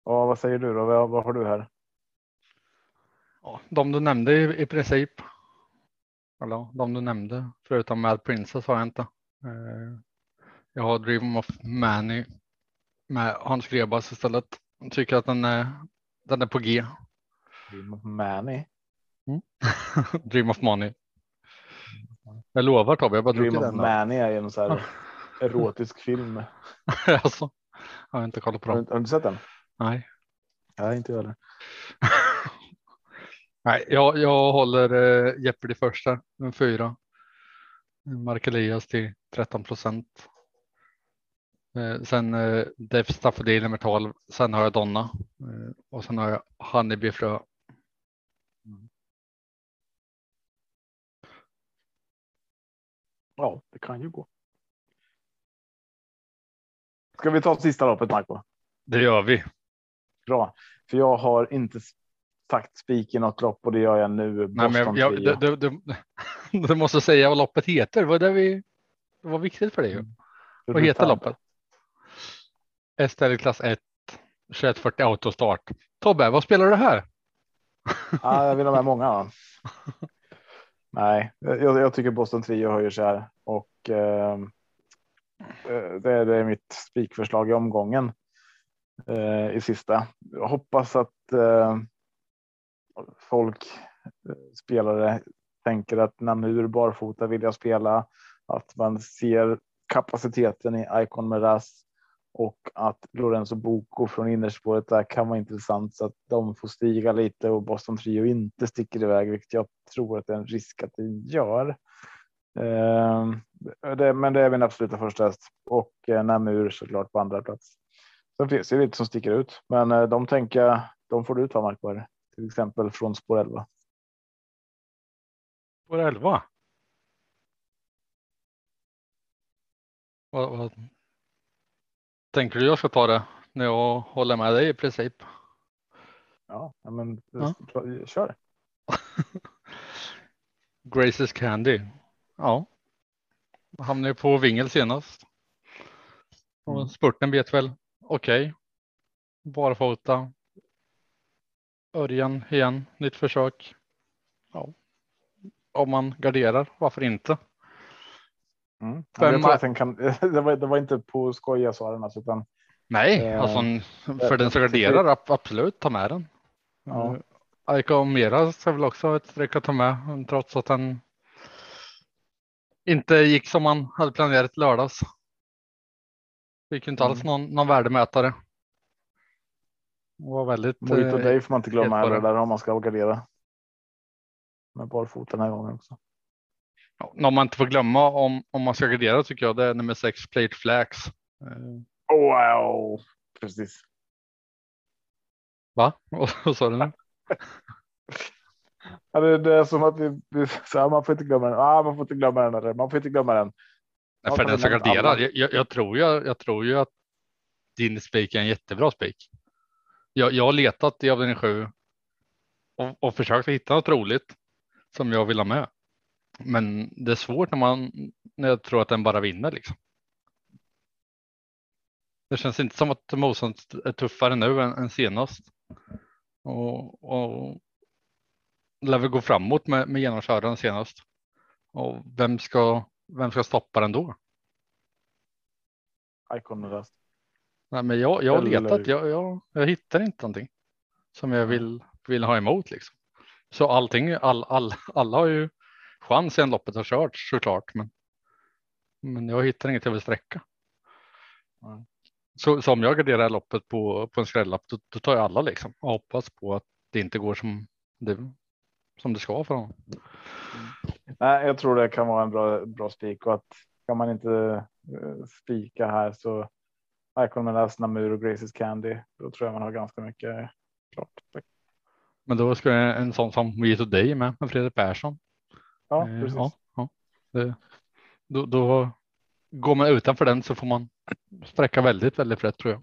S2: Ja, vad säger du då? Vad, vad har du här?
S3: Ja, de du nämnde i, i princip. Eller de du nämnde förutom Mad Princess har jag inte. Eh, Jag har Dream of Many med Hans Grebas istället. Jag tycker att den är, den är på G.
S2: Manny.
S3: Dream of Money. Jag lovar Tobbe, jag har bara
S2: Dream of
S3: den.
S2: Manny är en så här erotisk film.
S3: alltså, jag har inte kollat på
S2: Har
S3: dem.
S2: du, har du sett den?
S3: Nej.
S2: Nej, inte jag heller.
S3: Nej, jag, jag håller eh, Jeopardy första, en fyra. Mark Elias till 13 procent. Eh, sen eh, Def Staffordil nummer 12. Sen har jag Donna eh, och sen har jag Honeybee frö.
S2: Ja, det kan ju gå. Ska vi ta sista loppet Marco?
S3: Det gör vi.
S2: Bra, för jag har inte sagt spik i något lopp och det gör jag nu.
S3: Nej, men jag, du, du, du, du, måste säga vad loppet heter. Vad det, vi, det var viktigt för dig. Mm. Vad heter loppet? STL klass 1 2140 autostart. Tobbe, vad spelar du här?
S2: Ja, jag vill ha med många. Nej, jag, jag, tycker Boston Trio höjer sig här och ehm, eh, det, är, det är mitt spikförslag i omgången eh, i sista. Jag hoppas att eh, folk eh, spelare tänker att Namur barfota vill jag spela, att man ser kapaciteten i Icon Meras och att Lorenzo Boko från innerspåret där kan vara intressant så att de får stiga lite och Boston Trio inte sticker iväg, vilket jag tror att det är en risk att det gör. Eh, det, men det är min absoluta första häst och eh, Namur såklart på andra plats. Sen finns det lite som sticker ut, men eh, de tänker de får du ta mark på till exempel från spår 11.
S3: Spår 11? Vad, vad, tänker du jag ska ta det när jag håller med dig i princip?
S2: Ja, men ja. kör.
S3: Graces Candy. Ja. Hamnade på vingel senast. Och mm. spurten vet väl okej. Okay. Barfota. Örjan igen, nytt försök. Ja. Om man garderar, varför inte?
S2: Mm. Fem... Jag tror kan, det, var, det var inte på skoj jag sa den alltså, utan.
S3: Nej, eh, alltså för den som garderar absolut ta med den. Ja. Aika och Mera ska väl också ha ett streck att ta med trots att den inte gick som man hade planerat lördags. Fick inte alls mm. någon, någon värdemätare. Var väldigt.
S2: Mojito eh, Day får man inte glömma heller där om man ska gardera. Med barfota den här gången också.
S3: Om man inte får glömma om, om man ska gardera tycker jag det är nummer sex Plate Flax.
S2: Oh, wow, precis.
S3: Va? Vad sa du nu?
S2: ja, det, det, är som att vi, vi här, man får inte glömma den. Ah, man får inte glömma den. Eller, man får inte glömma den.
S3: Nej, för den som garderar. Jag, jag, jag, tror ju, jag tror ju att din spik är en jättebra spik. Jag, jag har letat i avdelning sju och, och försökt hitta något roligt som jag vill ha med. Men det är svårt när man när jag tror att den bara vinner liksom. Det känns inte som att motståndet är tuffare nu än, än senast. Och, och lär väl gå framåt med, med genomköraren senast. Och vem ska, vem ska stoppa den då?
S2: Icon
S3: Nej, men jag, jag har letat, jag, jag, jag hittar inte någonting som jag vill, vill ha emot liksom. Så allting, all, all, alla har ju chans sen loppet har kört såklart. Men, men jag hittar inget jag vill sträcka. Mm. Så, så om jag garderar loppet på, på en skrällapp då, då, tar jag alla liksom och hoppas på att det inte går som det, som det ska för honom.
S2: Mm. Nej, jag tror det kan vara en bra, bra spik och att kan man inte uh, spika här så Icon Menas, Namur och Graces Candy. Då tror jag man har ganska mycket klart.
S3: Men då ska en sån som We Today med, med Fredrik Persson.
S2: Ja, eh, precis. Ja, ja.
S3: Det, då, då, går man utanför den så får man sträcka väldigt, väldigt rätt tror jag.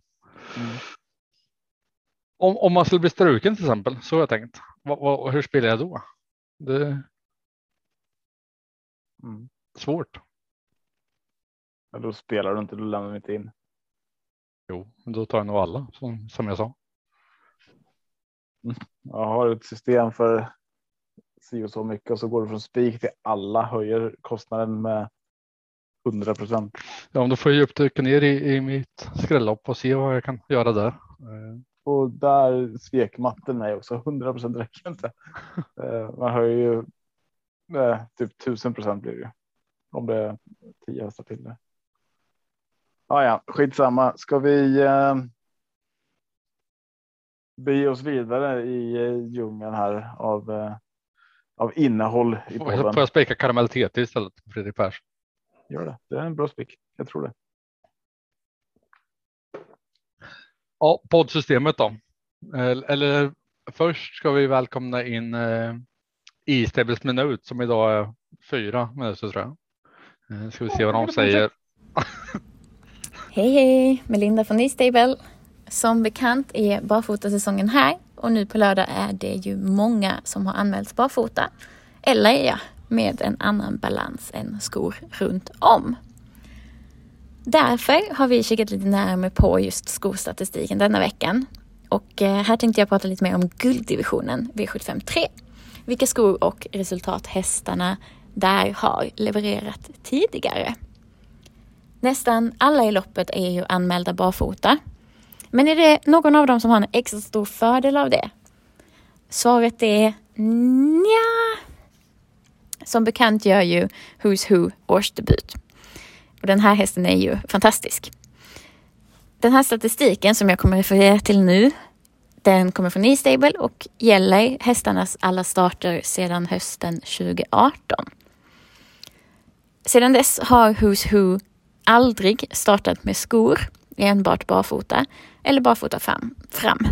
S3: Mm. Om, om man skulle bli struken till exempel, så har jag tänkt. Vad, vad, hur spelar jag då? Det är mm. svårt.
S2: Ja, då spelar du inte, då lämnar du inte in.
S3: Jo, då tar jag nog alla som, som jag sa.
S2: Jag har ett system för si och så mycket och så går det från spik till alla höjer kostnaden med 100 procent.
S3: Ja, då får jag upptäcka ner i, i mitt skrällopp och se vad jag kan göra där. Eh.
S2: Och där svek matten mig också. 100 procent räcker inte. Eh, man höjer ju eh, typ 1000 procent blir det ju om det är 10 hästar till det. Ah, ja, skitsamma. Ska vi eh, bege oss vidare i djungeln här av eh, av innehåll i podden.
S3: Får jag spika karamelltet istället? Fredrik Persson.
S2: Gör det. Det är en bra spik. Jag tror det.
S3: Ja, poddsystemet då. Eller först ska vi välkomna in eh, Istables minut som idag är fyra minuter tror jag. Eh, ska vi se vad de säger.
S4: hej hej, Melinda från Istable. Som bekant är barfotasäsongen här och nu på lördag är det ju många som har anmälts barfota. Eller ja, med en annan balans än skor runt om. Därför har vi kikat lite närmare på just skostatistiken denna veckan. Och eh, här tänkte jag prata lite mer om gulddivisionen V75 3. Vilka skor och resultat hästarna där har levererat tidigare. Nästan alla i loppet är ju anmälda barfota. Men är det någon av dem som har en extra stor fördel av det? Svaret är nja. Som bekant gör ju Who's Who årsdebut. Och den här hästen är ju fantastisk. Den här statistiken som jag kommer referera till nu, den kommer från E-stable och gäller hästarnas alla starter sedan hösten 2018. Sedan dess har Who's Who aldrig startat med skor, enbart barfota eller barfota fram. fram.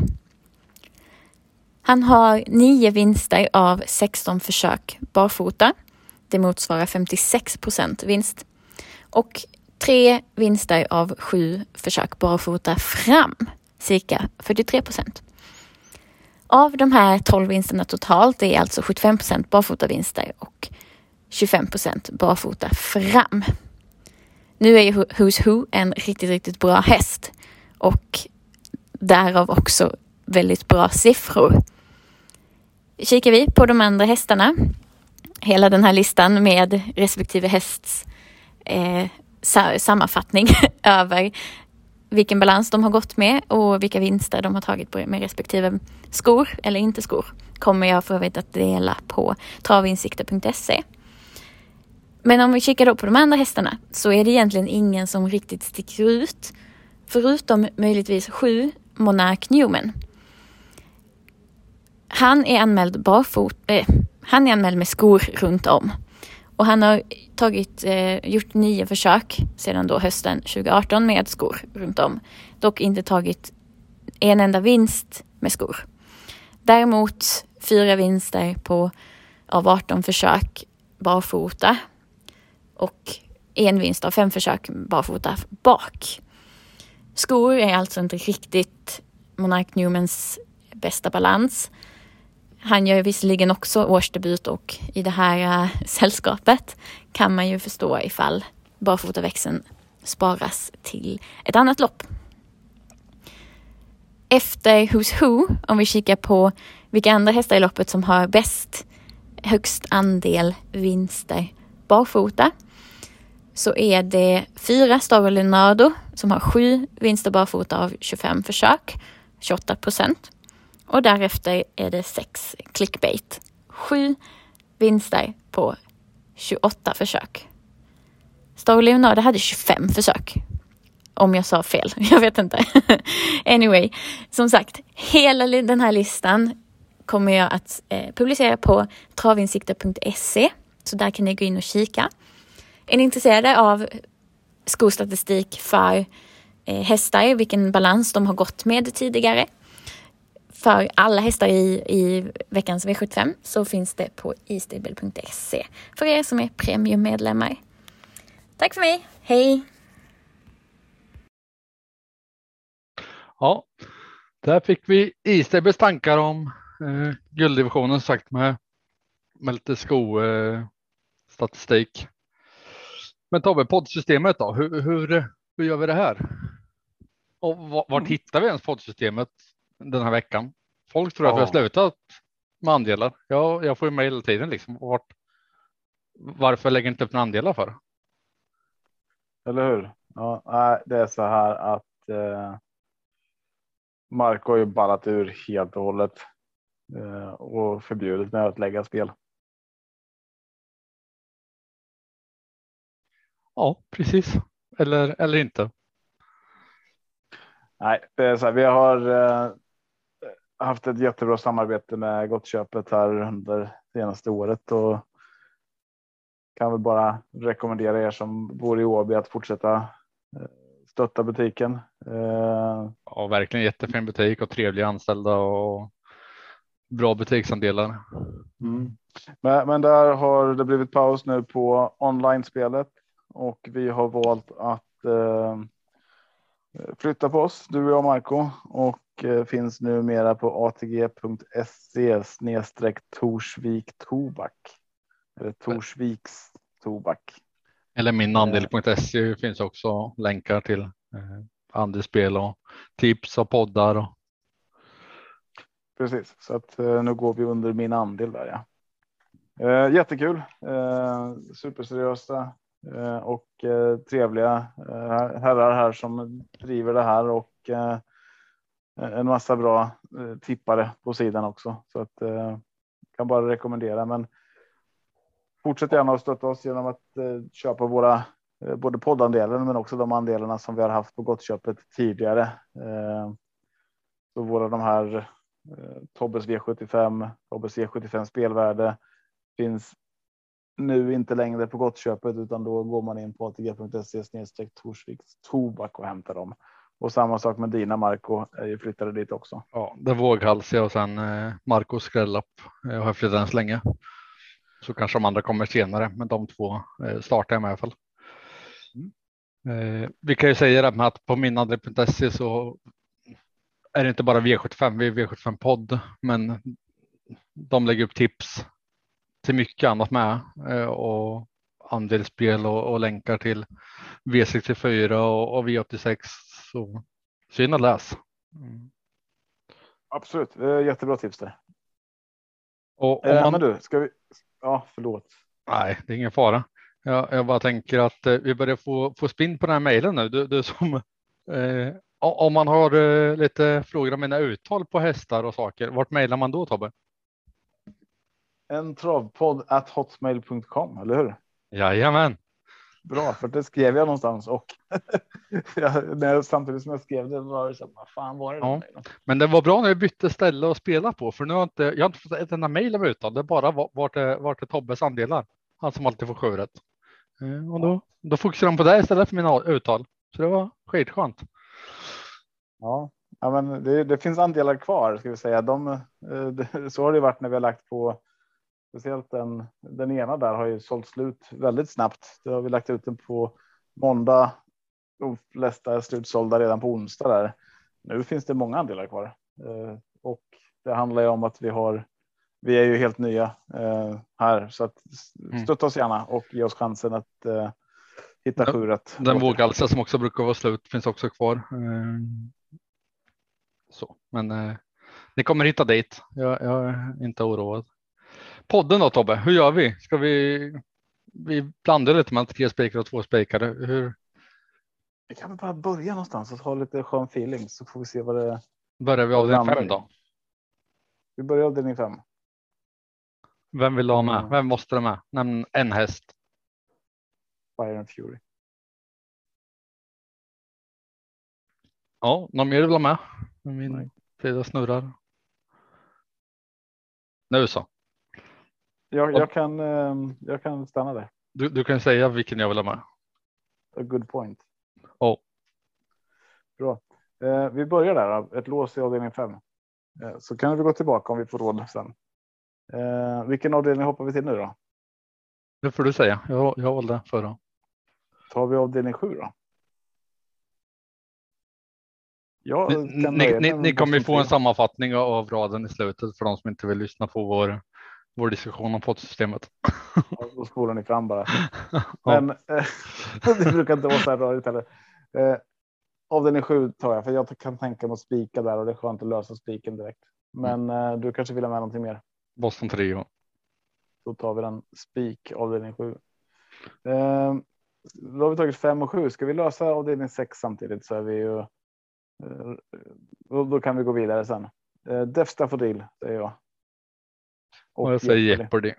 S4: Han har nio vinster av 16 försök barfota. Det motsvarar 56 procent vinst. Och tre vinster av sju försök barfota fram, cirka 43 procent. Av de här 12 vinsterna totalt är alltså 75 procent barfotavinster och 25 procent barfota fram. Nu är ju Who's Who en riktigt, riktigt bra häst och därav också väldigt bra siffror. Kikar vi på de andra hästarna, hela den här listan med respektive hästs eh, sammanfattning över vilken balans de har gått med och vilka vinster de har tagit med respektive skor eller inte skor kommer jag för övrigt att dela på travinsikter.se. Men om vi kikar då på de andra hästarna så är det egentligen ingen som riktigt sticker ut. Förutom möjligtvis sju Monark Newman. Han är anmäld barfot, eh, han är anmäld med skor runt om. Och han har tagit, eh, gjort nio försök sedan då hösten 2018 med skor runt om. Dock inte tagit en enda vinst med skor. Däremot fyra vinster på, av 18 försök barfota och en vinst av fem försök barfota bak. Skor är alltså inte riktigt Monark Newmans bästa balans. Han gör visserligen också årsdebut och i det här uh, sällskapet kan man ju förstå ifall barfotaväxeln sparas till ett annat lopp. Efter Who's Who, om vi kikar på vilka andra hästar i loppet som har bäst, högst andel vinster barfota, så är det fyra Star Leonardo som har sju vinster barfota av 25 försök, 28 procent. Och därefter är det sex clickbait. Sju vinster på 28 försök. Star Leonardo hade 25 försök. Om jag sa fel, jag vet inte. anyway, som sagt, hela den här listan kommer jag att eh, publicera på travinsikter.se. Så där kan ni gå in och kika. Är ni intresserade av skostatistik för eh, hästar, vilken balans de har gått med tidigare, för alla hästar i, i veckans V75 så finns det på istable.se för er som är premiummedlemmar. Tack för mig, hej!
S3: Ja, där fick vi Istables tankar om eh, gulddivisionen sagt med, med lite skostatistik. Eh, men Tobbe, poddsystemet då, hur, hur, hur gör vi det här? Och vart, vart hittar vi ens poddsystemet den här veckan. Folk tror ja. att vi har slutat med andelar. Ja, jag får ju mejl hela tiden liksom. Vart, varför lägger inte upp några andelar för?
S2: Eller hur? Ja, det är så här att eh, Marco har ju ballat ur helt och hållet eh, och förbjudit mig att lägga spel.
S3: Ja, precis. Eller, eller inte.
S2: Nej, det är så här, vi har eh, haft ett jättebra samarbete med Gottköpet här under senaste året och kan väl bara rekommendera er som bor i Åby att fortsätta eh, stötta butiken.
S3: Eh, ja, verkligen jättefin butik och trevliga anställda och bra butiksandelar.
S2: Mm. Men, men där har det blivit paus nu på online-spelet och vi har valt att eh, flytta på oss, du och jag Marco, och eh, finns numera på atg.se snedstreck Torsvik Tobak. Eller Torsviks Tobak.
S3: Eller min andel.se finns också länkar till eh, andelsspel och tips och poddar. Och...
S2: Precis, så att eh, nu går vi under min andel där. Ja. Eh, jättekul, eh, superseriösa eh, Eh, och eh, trevliga eh, herrar här som driver det här och en massa bra tippare på sidan också. Så att kan bara rekommendera. Men fortsätt gärna att stötta oss genom att köpa våra både poddandelen men också de andelarna som vi har haft på gottköpet tidigare. Så våra de här Tobbes V75, Tobbes e V75 spelvärde finns nu inte längre på gottköpet utan då går man in på atg.se snedstreck Torsviks tobak och hämtar dem. Och samma sak med dina Marco flyttade dit också.
S3: Ja, det våghalsiga och sen eh, Marcos skrällapp eh, har jag flyttat än så länge. Så kanske de andra kommer senare, men de två eh, startar jag med i alla fall. Eh, vi kan ju säga det med att på minandel.se så är det inte bara V75, vi är V75 podd, men de lägger upp tips till mycket annat med eh, och andelsspel och, och länkar till V64 och, och V86. Så in och läs. Mm.
S2: Absolut, jättebra tips där.
S3: Och om
S2: Eh,
S3: man,
S2: Men du, ska vi? Ja, förlåt.
S3: Nej, det är ingen fara. Jag, jag bara tänker att eh, vi börjar få, få spinn på den här mejlen nu. Du, du som, eh, om man har eh, lite frågor om mina uttal på hästar och saker, vart mejlar man då Tobbe?
S2: En travpodd at hotmail.com, eller hur?
S3: Jajamän,
S2: Bra, för det skrev jag någonstans och jag, när jag, samtidigt som jag skrev det var det så vad fan var det?
S3: Ja. men det var bra när vi bytte ställe att spela på, för nu har jag inte, jag har inte fått ett enda mejl om uttal. Det är bara va- vart är, vart är Tobbes andelar. Han som alltid får sju rätt. Eh, och då, då fokuserar de på det istället för mina uttal. Så det var skitskönt.
S2: Ja, ja men det, det finns andelar kvar ska vi säga. De, eh, det, så har det varit när vi har lagt på. Speciellt den, den ena där har ju sålt slut väldigt snabbt. Då har vi lagt ut den på måndag. De flesta är slutsålda redan på onsdag där. Nu finns det många andelar kvar Eh, och det handlar ju om att vi har. Vi är ju helt nya eh, här så att
S3: Mm.
S2: stötta oss gärna och ge oss chansen att eh, hitta sju rätt.
S3: Den våghalsiga som också brukar vara slut finns också kvar. Så, men ni kommer hitta dit. Jag, jag är inte oroad. Podden då Tobbe, hur gör vi? Ska vi? Vi blandar lite mellan tre spikar och två spikar. Hur
S2: Vi kan väl bara börja någonstans och ha lite skön feeling så får vi se vad det
S3: börjar vi avdelning fem då?
S2: Vi börjar avdelning fem.
S3: Vem vill du ha med?
S2: Mm.
S3: Vem måste du med? Nämn en häst.
S2: Fire and Fury.
S3: Ja, någon mer du vill ha med? Min sida snurrar. Nu så.
S2: Jag, jag, kan, eh, jag kan stanna där.
S3: Du, du kan säga vilken jag vill ha med.
S2: A good point.
S3: Ja.
S2: Bra. Eh, vi börjar där. Ett lås i avdelning fem. Eh, så kan vi gå tillbaka om vi får råd sen. Eh, vilken avdelning hoppar vi till nu då?
S3: Det får du säga. Jag, jag valde förra.
S2: Tar vi avdelning sju då? Ja,
S3: Ni, ni, ni, ni kommer få en sammanfattning av- av raden i slutet för de som inte vill lyssna på vår, vår diskussion om poddsystemet.
S2: Ja, Då spolar ni fram bara.
S3: Ja.
S2: Men eh, det brukar inte vara så här rörigt heller. Eh, avdelning sju tar jag för jag kan tänka mig att spika där och det är skönt att lösa spiken direkt. Men eh, du kanske vill ha med någonting mer?
S3: Boston Trio.
S2: Då tar vi den spik avdelning sju. Eh, då har vi tagit fem och sju. Ska vi lösa avdelning sex samtidigt så är vi ju. Eh, då, kan vi gå vidare sen. Eh, Def Staffordil säger jag.
S3: Och jag säger
S2: Jeopardy.
S3: Jeopardy.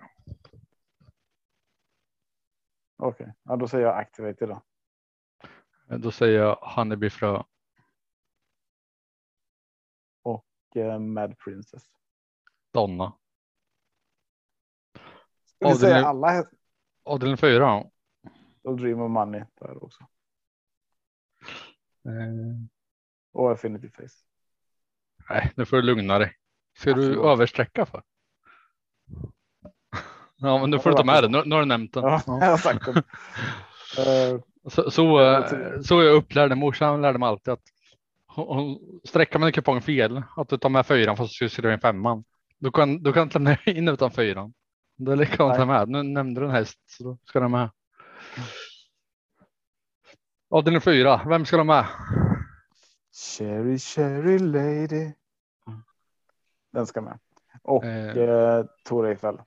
S2: Okej, ja, då säger jag Activate då.
S3: Då säger jag Honeybee Frö.
S2: Eh, Mad Princess.
S3: Donna.
S2: Ska vi
S3: Avdelning-
S2: säga alla?
S3: Avdelning fyra.
S2: Och Dream of Money där också.
S3: Eh,
S2: och Affinity Face.
S3: Nej, nu får du lugna dig. Ska du översträcka för? Ja, men nu får du ta med det. Nu, nu har du nämnt den.
S2: Ja, jag har sagt det. Eh,
S3: Så, så, eh, så jag upplärd. Morsan lärde mig alltid att hon, sträcker man kupongen fel, att du tar med fyran fast du skriver in femman. Du kan, du kan inte lämna in utan fyran. Det är likadant här med. Nu nämnde du en häst så då ska den med. Avdelning fyra, vem ska de med?
S2: Cherry Cherry Lady. Den ska med. Och
S3: Eh.
S2: eh, Tor Eiffel.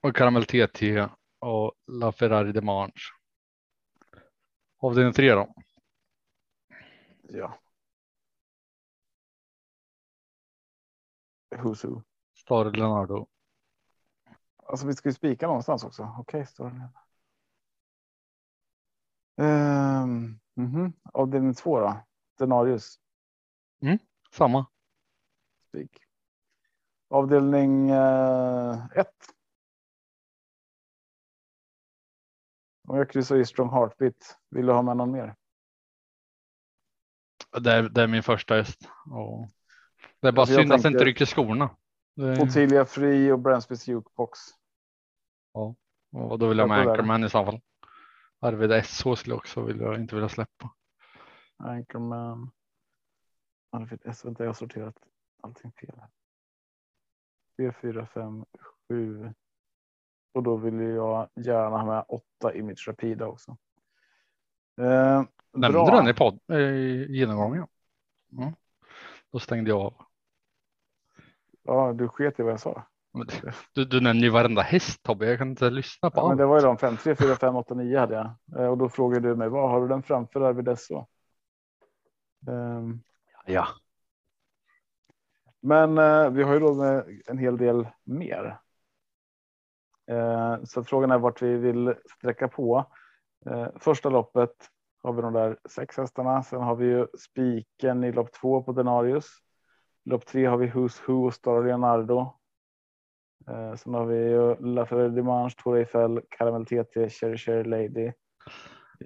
S3: Och Caramel TT och La Ferrari de Mange. Avdelning tre då.
S2: Ja. Who's who.
S3: Star Leonardo.
S2: Alltså vi ska ju spika någonstans också. Okej, står det. Um, mhm. Avdelning två då. Denarius.
S3: Samma.
S2: Spik. Avdelning eh, ett. Om jag kryssar i Strong Heartbeat. Vill du ha med någon mer?
S3: Det är, det är min första häst. Och det är bara
S2: Alltså, jag
S3: synd att det inte rycker skorna.
S2: Ottilia Free och Bransbys Jukebox.
S3: och då vill jag
S2: Jag
S3: med. Anchorman i så fall. Arvid SH skulle jag också vilja, inte vilja släppa.
S2: Anchorman. Arvid S. Vänta, jag har sorterat allting fel. här. 3, 4, 5, 7. Och då vill jag gärna ha med 8 Image Rapida också. Eh,
S3: Nämnde
S2: bra.
S3: den i podd, i genomgången. Mm. Då stängde jag av.
S2: Ja, du sket i vad jag sa.
S3: Men Du, du nämner ju varenda häst Tobbe. Jag kan inte lyssna på
S2: Ja, men
S3: allt.
S2: det var ju de fem, 3, 4, 5, 8, 9 hade jag. Eh, och då frågade du mig, vad har du den framför Arvid SO? Um,
S3: Ja,
S2: men eh, vi har ju då med en hel del mer. Eh, så frågan är vart vi vill sträcka på. Eh, första loppet har vi de där sex hästarna. Sen har vi ju spiken i lopp två på Denarius. Lopp tre har vi Who's Who och Star Leonardo. Eh, sen har vi ju La Ferrari Dimanche, Tour Eiffel, Caramel TT, Cherry Cherry Lady.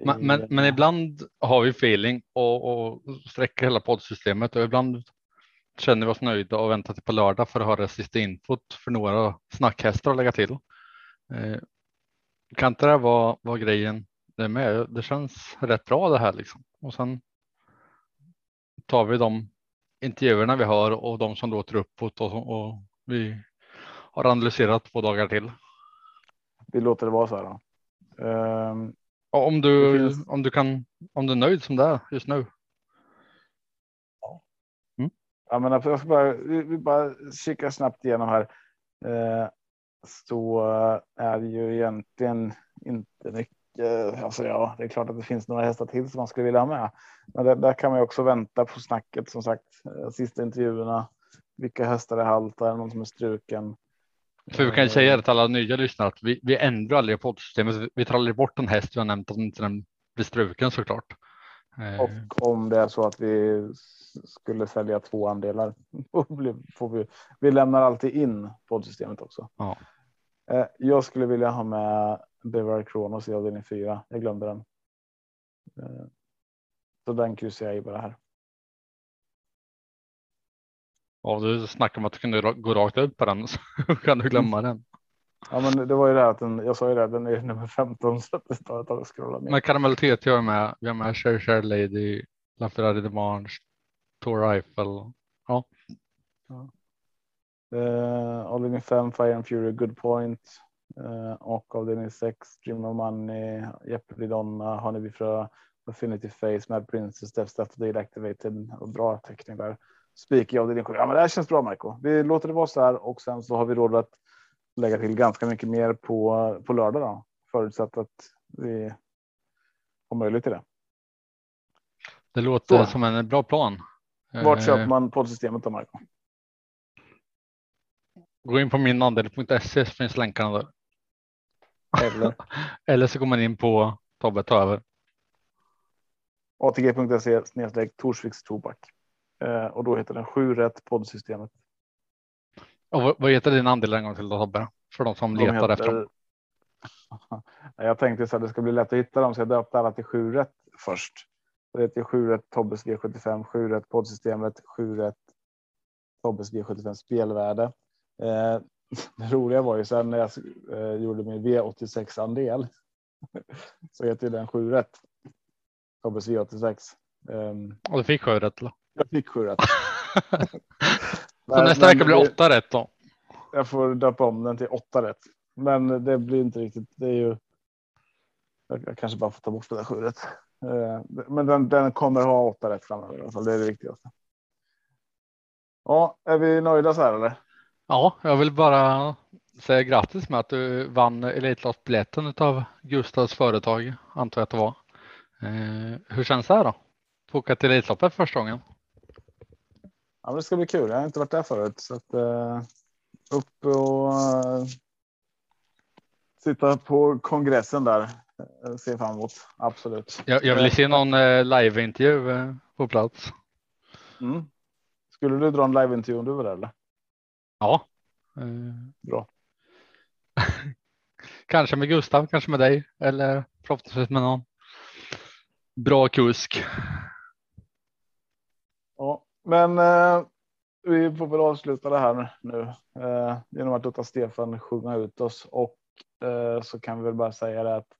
S3: men, men, men ibland har vi feeling och, och sträcker hela poddsystemet och ibland känner vi oss nöjda och väntar till på lördag för att höra sista input för några snackhästar att lägga till. Eh, kan inte det vara, vara grejen det med? Det känns rätt bra det här liksom. Och sen tar vi de intervjuerna vi har och de som låter uppåt och, och vi har analyserat två dagar till.
S2: Vi låter det vara så här då.
S3: Och Om du,
S2: Det finns-
S3: om du kan, om du är nöjd som det är just nu.
S2: Ja, men jag ska bara, vi, bara kika snabbt igenom här. Eh, så är det ju egentligen inte mycket. Alltså ja, det är klart att det finns några hästar till som man skulle vilja ha med. Men där, där kan man ju också vänta på snacket som sagt. Eh, sista intervjuerna. Vilka hästar är halta? Är någon som är struken?
S3: För vi kan ju
S2: Eh,
S3: säga det till alla nya lyssnare att vi, vi ändrar aldrig poddsystemet. Vi- Vi tar aldrig bort en häst vi har nämnt att inte den blir struken såklart. Eh,
S2: Och om det är så att vi skulle sälja två andelar. får vi, vi lämnar alltid in poddsystemet också.
S3: Ja.
S2: Eh, Jag skulle vilja ha med Bevar Kronos i avdelning 4. Jag glömde den. Eh, Så den kryssar jag i bara här.
S3: Och du snackar om att du kunde gå rakt upp på den så kan du glömma den.
S2: Ja, men det var ju det att den, jag sa ju det, den är nummer 15 så att det tar att scrolla ner.
S3: Men Caramel TT jag med. Vi har med Cher Cher Lady, La Ferrari de Mange, Tour Eiffel.
S2: Eh, avdelning 5 Fire and Fury Good Point. Eh, och avdelning 6 Dream of Money, Jeopardy Donna, Honeybee Frö, Affinity Face, Mad Princess, Death Stuff Date Activated och bra teckning där. Spik i avdelning 7. Ja, men det här känns bra Marco. Vi låter det vara så här och sen så har vi råd att lägga till ganska mycket mer på, på lördag då. Förutsatt att vi har möjlighet till det.
S3: Det låter
S2: Så.
S3: som en bra plan.
S2: Vart
S3: Eh,
S2: köper man poddsystemet då Marco?
S3: Gå in på min andel.se så finns länkarna där.
S2: Eller
S3: Eller så går man in på Tobbe ta över.
S2: atg.se snedstreck Torsviks tobak. Eh, och då heter den 7 rätt poddsystemet.
S3: Och vad, heter din andel en gång till då Tobbe? För de som
S2: De
S3: letar efter dem.
S2: Jag tänkte så att det ska bli lätt att hitta dem så jag döpte alla till 7 rätt först. Det heter 7 rätt Tobbes V75, 7 rätt poddsystemet, 7 rätt Tobbes V75 spelvärde. Eh, det roliga var ju sen när jag eh, gjorde min V86 andel så heter den 7 rätt. Tobbes V86. Um,
S3: och du fick 7 rätt? Eller?
S2: Jag fick 7 rätt.
S3: Så nästa vecka blir 8 rätt då?
S2: Jag får döpa om den till 8 rätt, men det blir inte riktigt. Det är ju. Jag kanske bara får ta bort det där 7 rätt. Eh, men den, den kommer ha 8 rätt framöver i alla fall. Det är det viktigaste. Ja, är vi nöjda så här eller?
S3: Ja, jag vill bara säga grattis med att du vann Elitlottbiljetten av Gustavs företag, antar jag att det var. Eh, hur känns det här då? Få åka till Elitloppet första gången?
S2: Ja, det ska bli kul. Jag har inte varit där förut så att uh, upp och uh, sitta på kongressen där. Uh, ser fram emot. Absolut.
S3: Jag, jag vill se någon uh, liveintervju uh, på plats.
S2: Mm. Skulle du dra en liveintervju om du var där eller?
S3: Ja.
S2: Bra.
S3: kanske med Gustav, kanske med dig eller förhoppningsvis med någon bra kusk.
S2: Men eh, vi får väl avsluta det här nu eh, genom att låta Stefan sjunga ut oss och eh, så kan vi väl bara säga det att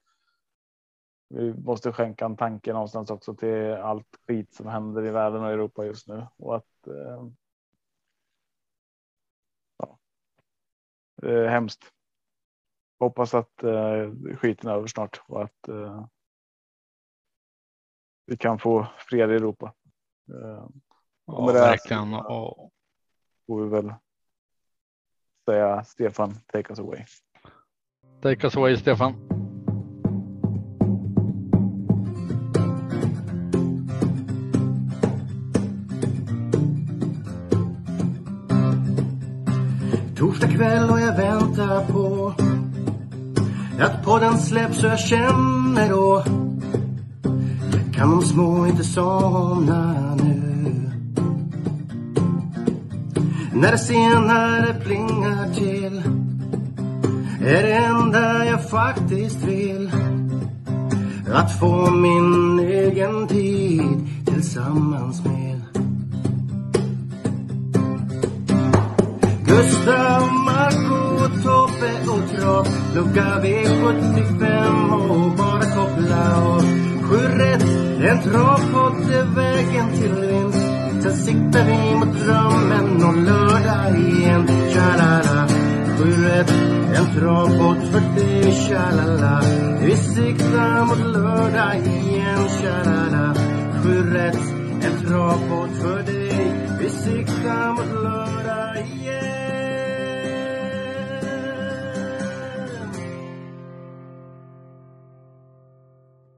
S2: vi måste skänka en tanke någonstans också till allt skit som händer i världen och Europa just nu och att eh, ja, det är hemskt. Hoppas att eh, skiten är över snart och att eh, vi kan få fred i Europa.
S3: Eh, Ja, med det verkligen. Och...
S2: Får vi väl säga Stefan, take us away.
S3: Take us away Stefan.
S1: Torsdag kväll och jag väntar på att podden släpps och jag känner då kan de små inte somna nu när det senare plingar till är det enda jag faktiskt vill. Att få min egen tid tillsammans med. Gustav, Marco, Tobbe och Trav Lucka V75 och bara koppla av Sju rätt, en travpott är vägen till vinst. Sen siktar vi mot drömmen och lördag igen. Tja-la-la. Sju rätt, en travbåt för dig. Tja-la-la. Vi siktar mot lördag igen. Tja-la-la. Sju rätt, en travbåt för dig. Vi siktar mot lördag